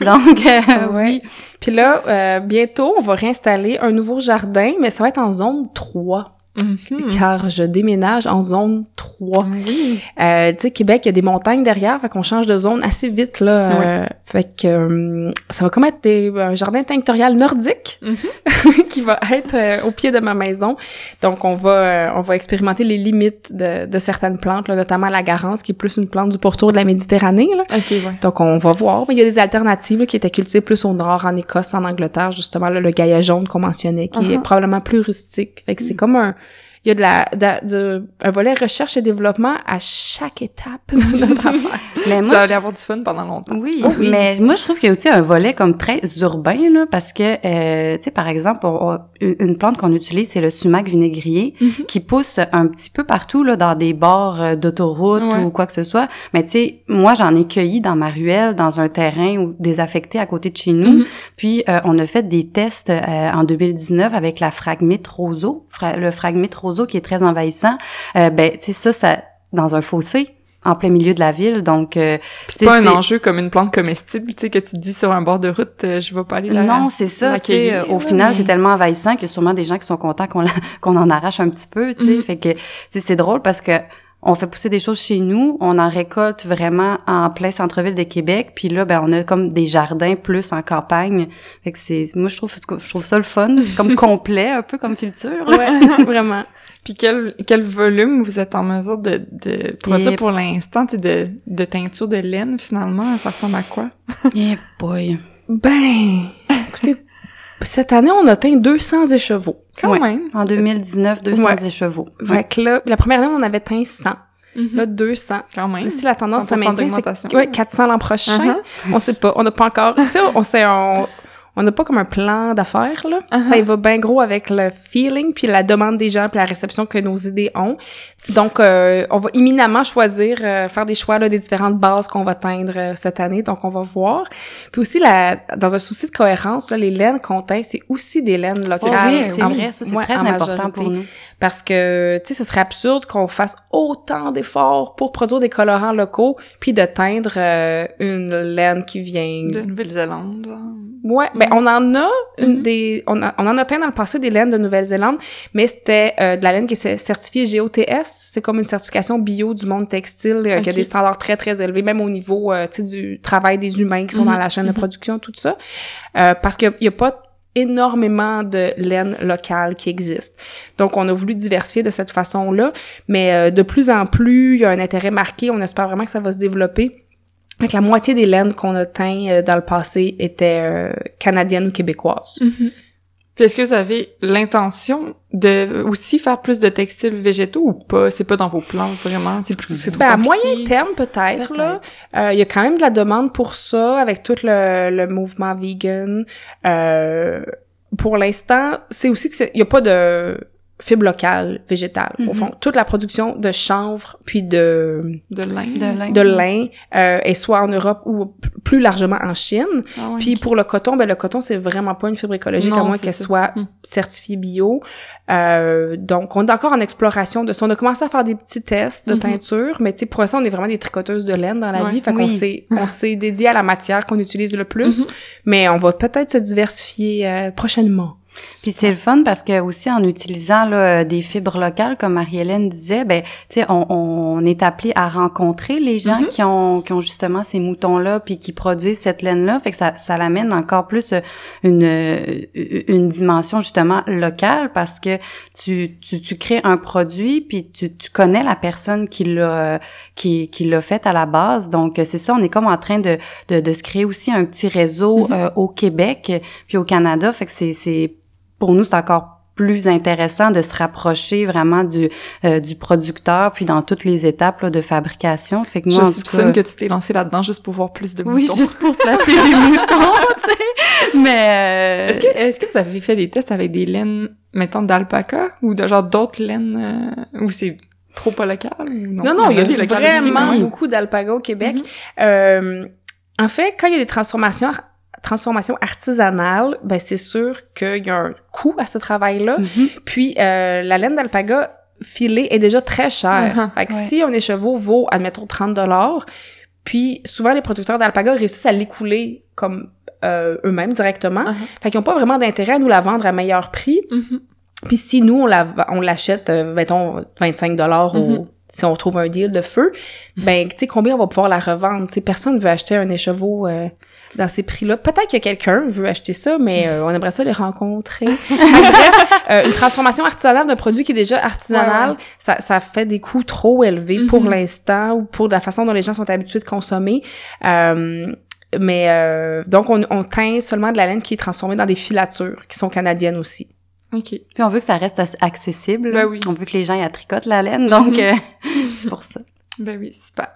Donc, euh, oui. Puis là, euh, bientôt, on va réinstaller un nouveau jardin, mais ça va être en zone 3. Mhm. car je déménage en zone 3. Oui. Euh, tu sais, Québec, il y a des montagnes derrière, fait qu'on change de zone assez vite, là. Euh, fait que euh, ça va comme être des, un jardin tinctorial nordique mhm. *laughs* qui va être euh, au pied de ma maison. Donc, on va on va expérimenter les limites de, de certaines plantes, là, notamment la garance, qui est plus une plante du pourtour de la Méditerranée, là. ouais. Donc, on va voir. Mais il y a des alternatives qui étaient cultivées plus au nord, en Écosse, en Angleterre, justement, là, le gaïa jaune qu'on mentionnait, qui est uh-huh. probablement plus rustique. Fait que c'est mm. comme un il y a de la de, un volet recherche et développement à chaque étape de notre *laughs* affaire. mais moi, ça va avoir du fun pendant longtemps. Oui, oh mais moi je trouve qu'il y a aussi un volet comme très urbain là, parce que euh, tu sais par exemple une plante qu'on utilise c'est le sumac vinaigrier mhm. qui pousse un petit peu partout là dans des bords euh, d'autoroute ou quoi que ce soit. Mais tu sais moi j'en ai cueilli dans ma ruelle dans un terrain ou désaffecté à côté de chez nous. Mhm. Puis euh, on a fait des tests en 2019 avec la fragmite roseau, le fragmite roseau qui est très envahissant, euh, ben tu sais ça ça dans un fossé en plein milieu de la ville. Donc, euh, c'est pas un enjeu comme une plante comestible, tu sais, que tu te dis sur un bord de route, euh, je vais pas aller là. Non, c'est ça. Tu sais, au final, c'est tellement envahissant qu'il y a sûrement des gens qui sont contents qu'on *laughs* qu'on en arrache un petit peu. Tu sais, mm-hmm. fait que c'est drôle parce que on fait pousser des choses chez nous, on en récolte vraiment en plein centre-ville de Québec, puis là ben on a comme des jardins plus en campagne. Fait que c'est moi je trouve je trouve ça le fun, c'est comme *laughs* complet un peu comme culture. Ouais, *laughs* vraiment. Puis quel quel volume vous êtes en mesure de, de produire pour l'instant, de de teinture de laine finalement, ça ressemble à quoi? Eh boy. Ben, écoutez cette année, on a atteint 200 écheveaux. Quand même. En 2019, 200 écheveaux. Fait que là, la première année, on avait atteint 100. Mm-hmm. Là, 200. Quand même. Là, si la tendance se maintient, c'est ouais, 400 l'an prochain. Uh-huh. On sait pas. On n'a pas encore... tu sais, on sait... On, on n'a pas comme un plan d'affaires là. Uh-huh. Ça y va bien gros avec le feeling puis la demande des gens puis la réception que nos idées ont. Donc euh, on va imminemment choisir euh, faire des choix là, des différentes bases qu'on va teindre euh, cette année. Donc on va voir. Puis aussi la dans un souci de cohérence là, les laines qu'on teint, c'est aussi des laines locales. Oh oui, c'est vrai, ça c'est très important pour nous. Parce que tu sais ce serait absurde qu'on fasse autant d'efforts pour produire des colorants locaux puis de teindre une laine qui vient de Nouvelle-Zélande. Ouais, ben on en a une mm-hmm. des on, on, en a teint dans le passé des laines de Nouvelle-Zélande, mais c'était euh, de la laine qui est certifiée GOTS, c'est comme une certification bio du monde textile euh, qui a des standards très très élevés même au niveau euh, du travail des humains qui sont dans mm-hmm. la chaîne de mm-hmm. production tout ça. parce qu'il y, a pas énormément de laine locale qui existe. Donc, on a voulu diversifier de cette façon-là, mais euh, de plus en plus, il y a un intérêt marqué. On espère vraiment que ça va se développer. Avec la moitié des laines qu'on a teint euh, dans le passé étaient euh, canadiennes ou québécoises. Mm-hmm. Puis est-ce que vous avez l'intention de aussi faire plus de textiles végétaux ou pas? C'est pas dans vos plans vraiment? C'est plus c'est ben, à moyen terme peut-être là. Il y a quand même de la demande pour ça avec tout le, le mouvement vegan. Euh, pour l'instant, c'est aussi que il y a pas de fibres locales végétales au mhm. fond. Toute la production de chanvre puis de de lin. De lin, de lin euh, est soit en Europe ou plus largement en Chine. Ah puis pour le coton ben le coton c'est vraiment pas une fibre écologique à moins qu'elle soit hmm. certifiée bio. Euh, donc on est encore en exploration de ça. On a commencé à faire des petits tests de mhm. teinture mais tu sais pour ça on est vraiment des tricoteuses de laine dans la vie. Fait qu'on s'est on s'est dédié à la matière qu'on utilise le plus. Mhm. mais on va peut-être se diversifier euh, prochainement puis c'est le fun parce que aussi en utilisant là, des fibres locales, comme Marie-Hélène disait, ben tu sais, on, on, est appelé à rencontrer les gens mm-hmm. qui ont qui ont justement ces moutons-là puis qui produisent cette laine-là, fait que ça ça l'amène encore plus euh, une euh, une dimension justement locale parce que tu tu, tu crées un produit puis tu, tu connais la personne qui l'a qui qui l'a fait à la base. Donc c'est ça, on est comme en train de de, de se créer aussi un petit réseau mm-hmm. euh, au Québec puis au Canada, fait que c'est c'est pour nous, c'est encore plus intéressant de se rapprocher vraiment du euh, du producteur puis dans toutes les étapes de fabrication. Fait que moi je soupçonne que tu t'es lancé là-dedans juste pour voir plus de moutons oui juste pour flatter des *laughs* moutons tu sais. Mais euh, est-ce que est-ce que vous avez fait des tests avec des laines mettons d'alpaca ou de genre d'autres laines euh, ou c'est trop pas local non? Non, non il y a, vraiment beaucoup d'alpaga au Québec. Mm-hmm. en fait quand il y a des transformations transformation artisanale, ben c'est sûr qu'il y a un coût à ce travail-là. Mm-hmm. Puis euh, la laine d'alpaga filée est déjà très chère. Uh-huh. fait que si un écheveau vaut, admettons, 30 dollars, puis souvent les producteurs d'alpaga réussissent à l'écouler comme euh, eux-mêmes directement. Uh-huh. Fait qu'ils n'ont pas vraiment d'intérêt à nous la vendre à meilleur prix. Mm-hmm. Puis si nous, on la on l'achète, euh, mettons, 25 dollars mm-hmm. si on trouve un deal de feu, ben, tu sais, combien on va pouvoir la revendre? Tu sais, personne ne veut acheter un écheveau euh, dans ces prix-là. Peut-être que quelqu'un veut acheter ça, mais euh, on aimerait ça les rencontrer. *laughs* Bref, euh, une transformation artisanale d'un produit qui est déjà artisanal, Ça, ça fait des coûts trop élevés pour mm-hmm. l'instant ou pour la façon dont les gens sont habitués de consommer. Euh, mais donc, on, on teint seulement de la laine qui est transformée dans des filatures qui sont canadiennes aussi. OK. Puis on veut que ça reste accessible. Ben oui. On veut que les gens y attricotent la laine, donc *laughs* mm-hmm. pour ça. Ben oui, super.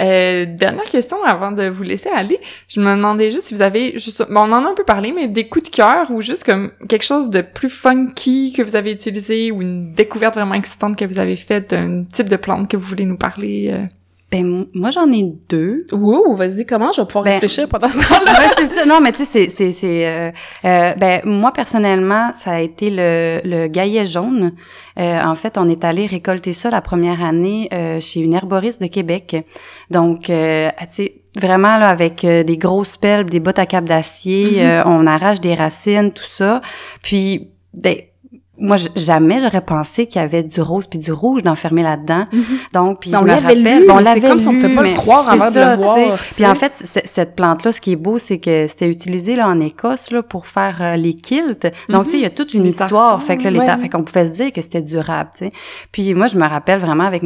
Euh, dernière question avant de vous laisser aller. Je me demandais juste si vous avez juste, bon, on en a un peu parlé, mais des coups de cœur ou juste comme quelque chose de plus funky que vous avez utilisé ou une découverte vraiment excitante que vous avez faite d'un type de plante que vous voulez nous parler. Euh? Ben, moi, j'en ai deux. Ouh, vas-y, comment? Je vais pouvoir ben, réfléchir pendant ce *laughs* temps-là? c'est ça. Non, mais tu sais, c'est, c'est, euh, euh, ben, moi, personnellement, ça a été le, le gaillet jaune. Euh, en fait, on est allé récolter ça la première année euh, chez une herboriste de Québec. Donc, euh, tu sais, vraiment là avec des grosses pelles, des bottes à cap d'acier, mm-hmm. on arrache des racines, tout ça. Puis, ben, moi jamais j'aurais pensé qu'il y avait du rose puis du rouge d'enfermer là-dedans. Mm-hmm. Donc puis je me rappelle, on l'avait comme si on ne pouvait pas le croire avant de le voir. Puis en fait cette plante là ce qui est beau c'est que c'était utilisé là en Écosse là pour faire euh, les quilts. Donc tu sais il y a toute une histoire fait que là, fait qu'on pouvait se dire que c'était durable, tu sais. Puis moi je me rappelle vraiment avec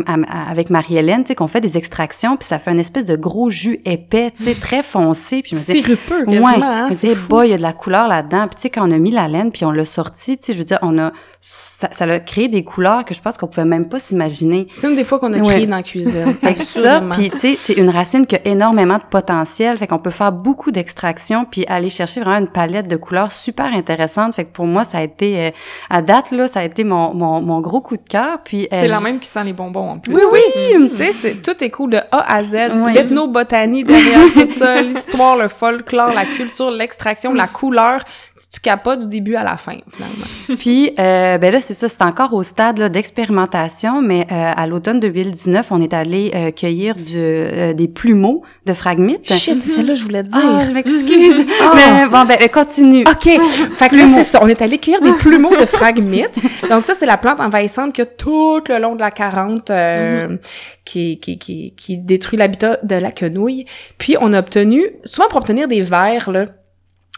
avec Marie-Hélène, tu sais qu'on fait des extractions puis ça fait une espèce de gros jus épais, tu sais très foncé puis je me sirupeux ouais, hein, je me disais boy, il y a de la couleur là-dedans. Puis tu sais quand on a mis la laine puis on l'a sorti, tu sais je veux dire on a ça, ça a créé des couleurs que je pense qu'on pouvait même pas s'imaginer. C'est une des fois qu'on a créé dans la cuisine. *laughs* ça, puis tu sais, c'est une racine qui a énormément de potentiel, fait qu'on peut faire beaucoup d'extraction puis aller chercher vraiment une palette de couleurs super intéressante. Fait que pour moi, ça a été euh, à date là, ça a été mon, mon, mon gros coup de cœur. Puis euh, c'est la même qui sent les bonbons en plus. Oui, oui, tu sais, tout est cool de A à Z. L'ethnobotanie derrière tout ça, *laughs* l'histoire, le folklore, la culture, l'extraction, la couleur. Si tu capotes du début à la fin, finalement. puis euh, ben là, c'est ça, c'est encore au stade d'expérimentation, mais euh, à l'automne 2019, on est allé euh, cueillir du, euh, des plumeaux de fragmites. Shit, c'est celle-là je voulais dire. Oh, je m'excuse. Ah. Mais bon, ben continue. OK. fait que là, c'est ça. On est allé cueillir des plumeaux de fragmites. *laughs* Donc ça, c'est la plante envahissante qui a tout le long de la 40 mm-hmm. qui, qui, qui, qui détruit l'habitat de la quenouille. Puis on a obtenu, souvent pour obtenir des vers, là,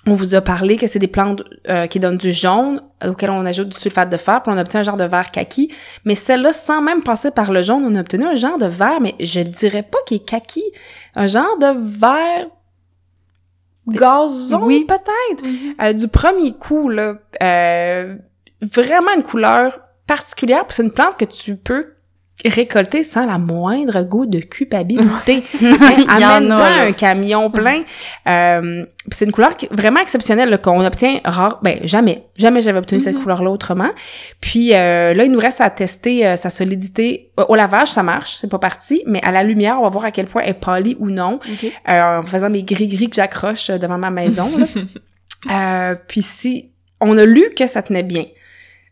on vous a parlé que c'est des plantes euh, qui donnent du jaune, auquel on ajoute du sulfate de fer, puis on obtient un genre de vert kaki. Mais celle-là, sans même passer par le jaune, on a obtenu un genre de vert, mais je dirais pas qu'il est kaki. Un genre de vert gazon, oui. peut-être? Euh, du premier coup, là, euh, vraiment une couleur particulière. Puis c'est une plante que tu peux récolter sans la moindre goût de culpabilité. *laughs* amène un camion plein. Euh, c'est une couleur vraiment exceptionnelle qu'on obtient rare. Ben jamais, jamais j'avais obtenu cette mm-hmm. couleur-là autrement. Puis euh, là, il nous reste à tester euh, sa solidité. Au lavage, ça marche, c'est pas parti, mais à la lumière, on va voir à quel point elle est polie ou non euh, en faisant mes gris-gris que j'accroche devant ma maison. *laughs* euh, puis si on a lu que ça tenait bien.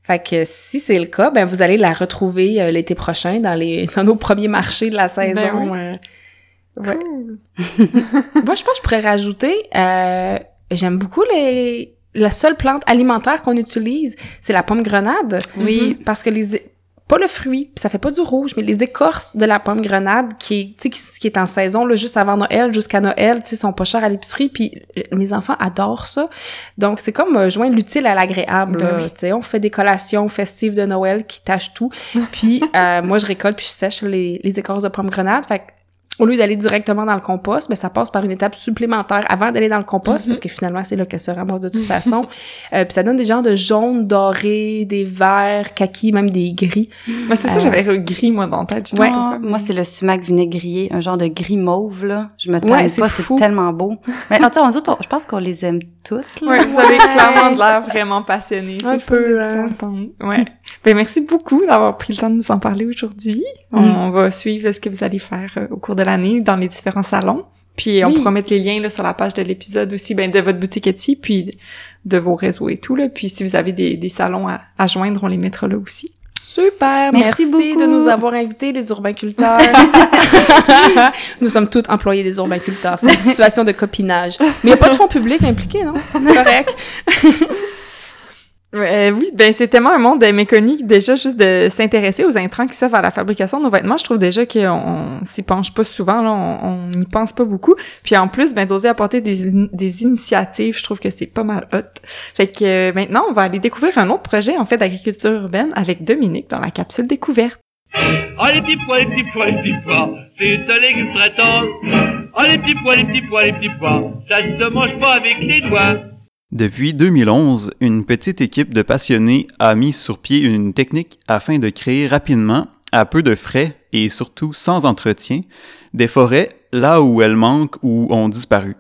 Fait que si c'est le cas, ben vous allez la retrouver euh, l'été prochain dans les *laughs* dans nos premiers marchés de la ben saison. Euh, ouais. *laughs* Moi, je pense que je pourrais rajouter euh, j'aime beaucoup les la seule plante alimentaire qu'on utilise, c'est la pomme grenade. Oui. Parce que les pas le fruit, ça fait pas du rouge, mais les écorces de la pomme grenade qui est, qui, qui est en saison là, juste avant Noël, jusqu'à Noël, tu sais, sont pas chers à l'épicerie, puis euh, mes enfants adorent ça. Donc c'est comme euh, joindre l'utile à l'agréable. Ben tu sais, on fait des collations festives de Noël qui tachent tout, puis euh, *laughs* moi je récolte puis je sèche les, les écorces de pomme grenade. Fait au lieu d'aller directement dans le compost, mais ben, ça passe par une étape supplémentaire avant d'aller dans le compost, parce mhm. que finalement, c'est là qu'elle se ramasse de toute façon. *laughs* euh, puis ça donne des genres de jaune, doré, des verts, kaki, même des gris. Mais c'est ça, j'avais le gris, moi, dans la tête. Ouais. moi, c'est le sumac vinaigrier, un genre de gris mauve, là. Je me trompe pas, c'est tellement beau. *laughs* Mais attends, autres, je pense qu'on les aime toutes, là. Ouais, vous avez clairement de l'air vraiment passionné. Un peu, hein. Ouais. Ben, merci beaucoup d'avoir pris le temps de nous en parler aujourd'hui. Mm. On va suivre ce que vous allez faire euh, au cours de l'année dans les différents salons. Puis on pourra mettre les liens là, sur la page de l'épisode aussi, ben, de votre boutique Etsy, puis de vos réseaux et tout. Là. Puis si vous avez des, des salons à, à joindre, on les mettra là aussi. Super, merci, beaucoup. de nous avoir invités, les urbainculteurs. *laughs* nous sommes tous employés des urbainculteurs. C'est une *laughs* situation de copinage. Mais il n'y a pas de fonds publics impliqués, non? Correct. *laughs* Euh, oui, ben c'est tellement un monde méconnu déjà juste de s'intéresser aux intrants qui servent à la fabrication de nos vêtements. Je trouve déjà qu'on s'y penche pas souvent, là, on n'y pense pas beaucoup. Puis en plus, ben d'oser apporter des, des initiatives, je trouve que c'est pas mal hot. Fait que euh, maintenant, on va aller découvrir un autre projet en fait d'agriculture urbaine avec Dominique dans la capsule découverte. Petits pois, les pois, les pois, c'est petits pois, les pois, les pois, ça ne se mange pas avec les doigts. Depuis 2011, une petite équipe de passionnés a mis sur pied une technique afin de créer rapidement, à peu de frais et surtout sans entretien, des forêts là où elles manquent ou ont disparu.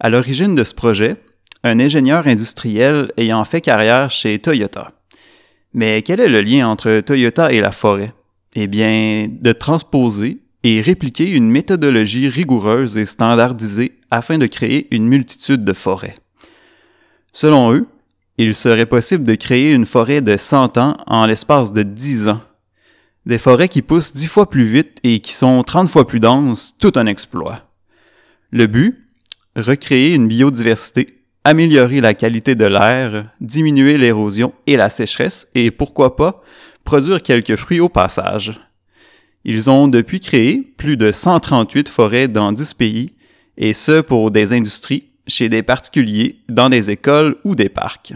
À l'origine de ce projet, un ingénieur industriel ayant fait carrière chez Toyota. Mais quel est le lien entre Toyota et la forêt? Eh bien, de transposer et répliquer une méthodologie rigoureuse et standardisée afin de créer une multitude de forêts. Selon eux, il serait possible de créer une forêt de 100 ans en l'espace de 10 ans. Des forêts qui poussent 10 fois plus vite et qui sont 30 fois plus denses, tout un exploit. Le but Recréer une biodiversité, améliorer la qualité de l'air, diminuer l'érosion et la sécheresse et pourquoi pas produire quelques fruits au passage. Ils ont depuis créé plus de 138 forêts dans 10 pays, et ce pour des industries chez des particuliers, dans des écoles ou des parcs.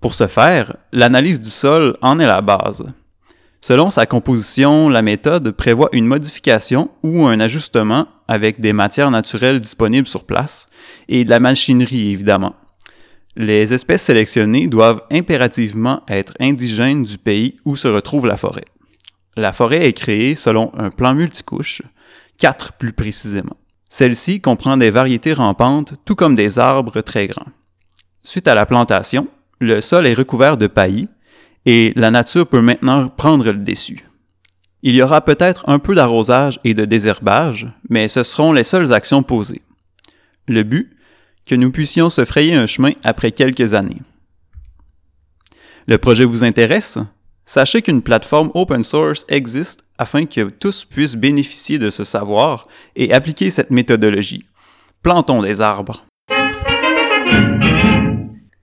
Pour ce faire, l'analyse du sol en est la base. Selon sa composition, la méthode prévoit une modification ou un ajustement avec des matières naturelles disponibles sur place et de la machinerie évidemment. Les espèces sélectionnées doivent impérativement être indigènes du pays où se retrouve la forêt. La forêt est créée selon un plan multicouche, quatre plus précisément. Celle-ci comprend des variétés rampantes, tout comme des arbres très grands. Suite à la plantation, le sol est recouvert de paillis et la nature peut maintenant prendre le dessus. Il y aura peut-être un peu d'arrosage et de désherbage, mais ce seront les seules actions posées. Le but, que nous puissions se frayer un chemin après quelques années. Le projet vous intéresse? Sachez qu'une plateforme open source existe afin que tous puissent bénéficier de ce savoir et appliquer cette méthodologie. Plantons des arbres.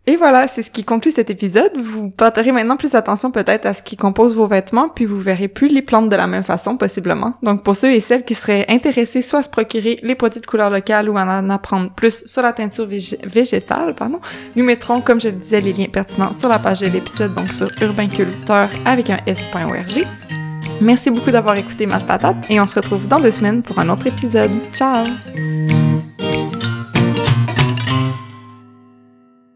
Et voilà, c'est ce qui conclut cet épisode. Vous porterez maintenant plus attention peut-être à ce qui compose vos vêtements, puis vous verrez plus les plantes de la même façon, possiblement. Donc pour ceux et celles qui seraient intéressés soit à se procurer les produits de couleur locale ou à en apprendre plus sur la teinture végétale, pardon, nous mettrons, comme je le disais, les liens pertinents sur la page de l'épisode, donc sur urbainculteur avec un s.org. Merci beaucoup d'avoir écouté Match Patate et on se retrouve dans deux semaines pour un autre épisode. Ciao!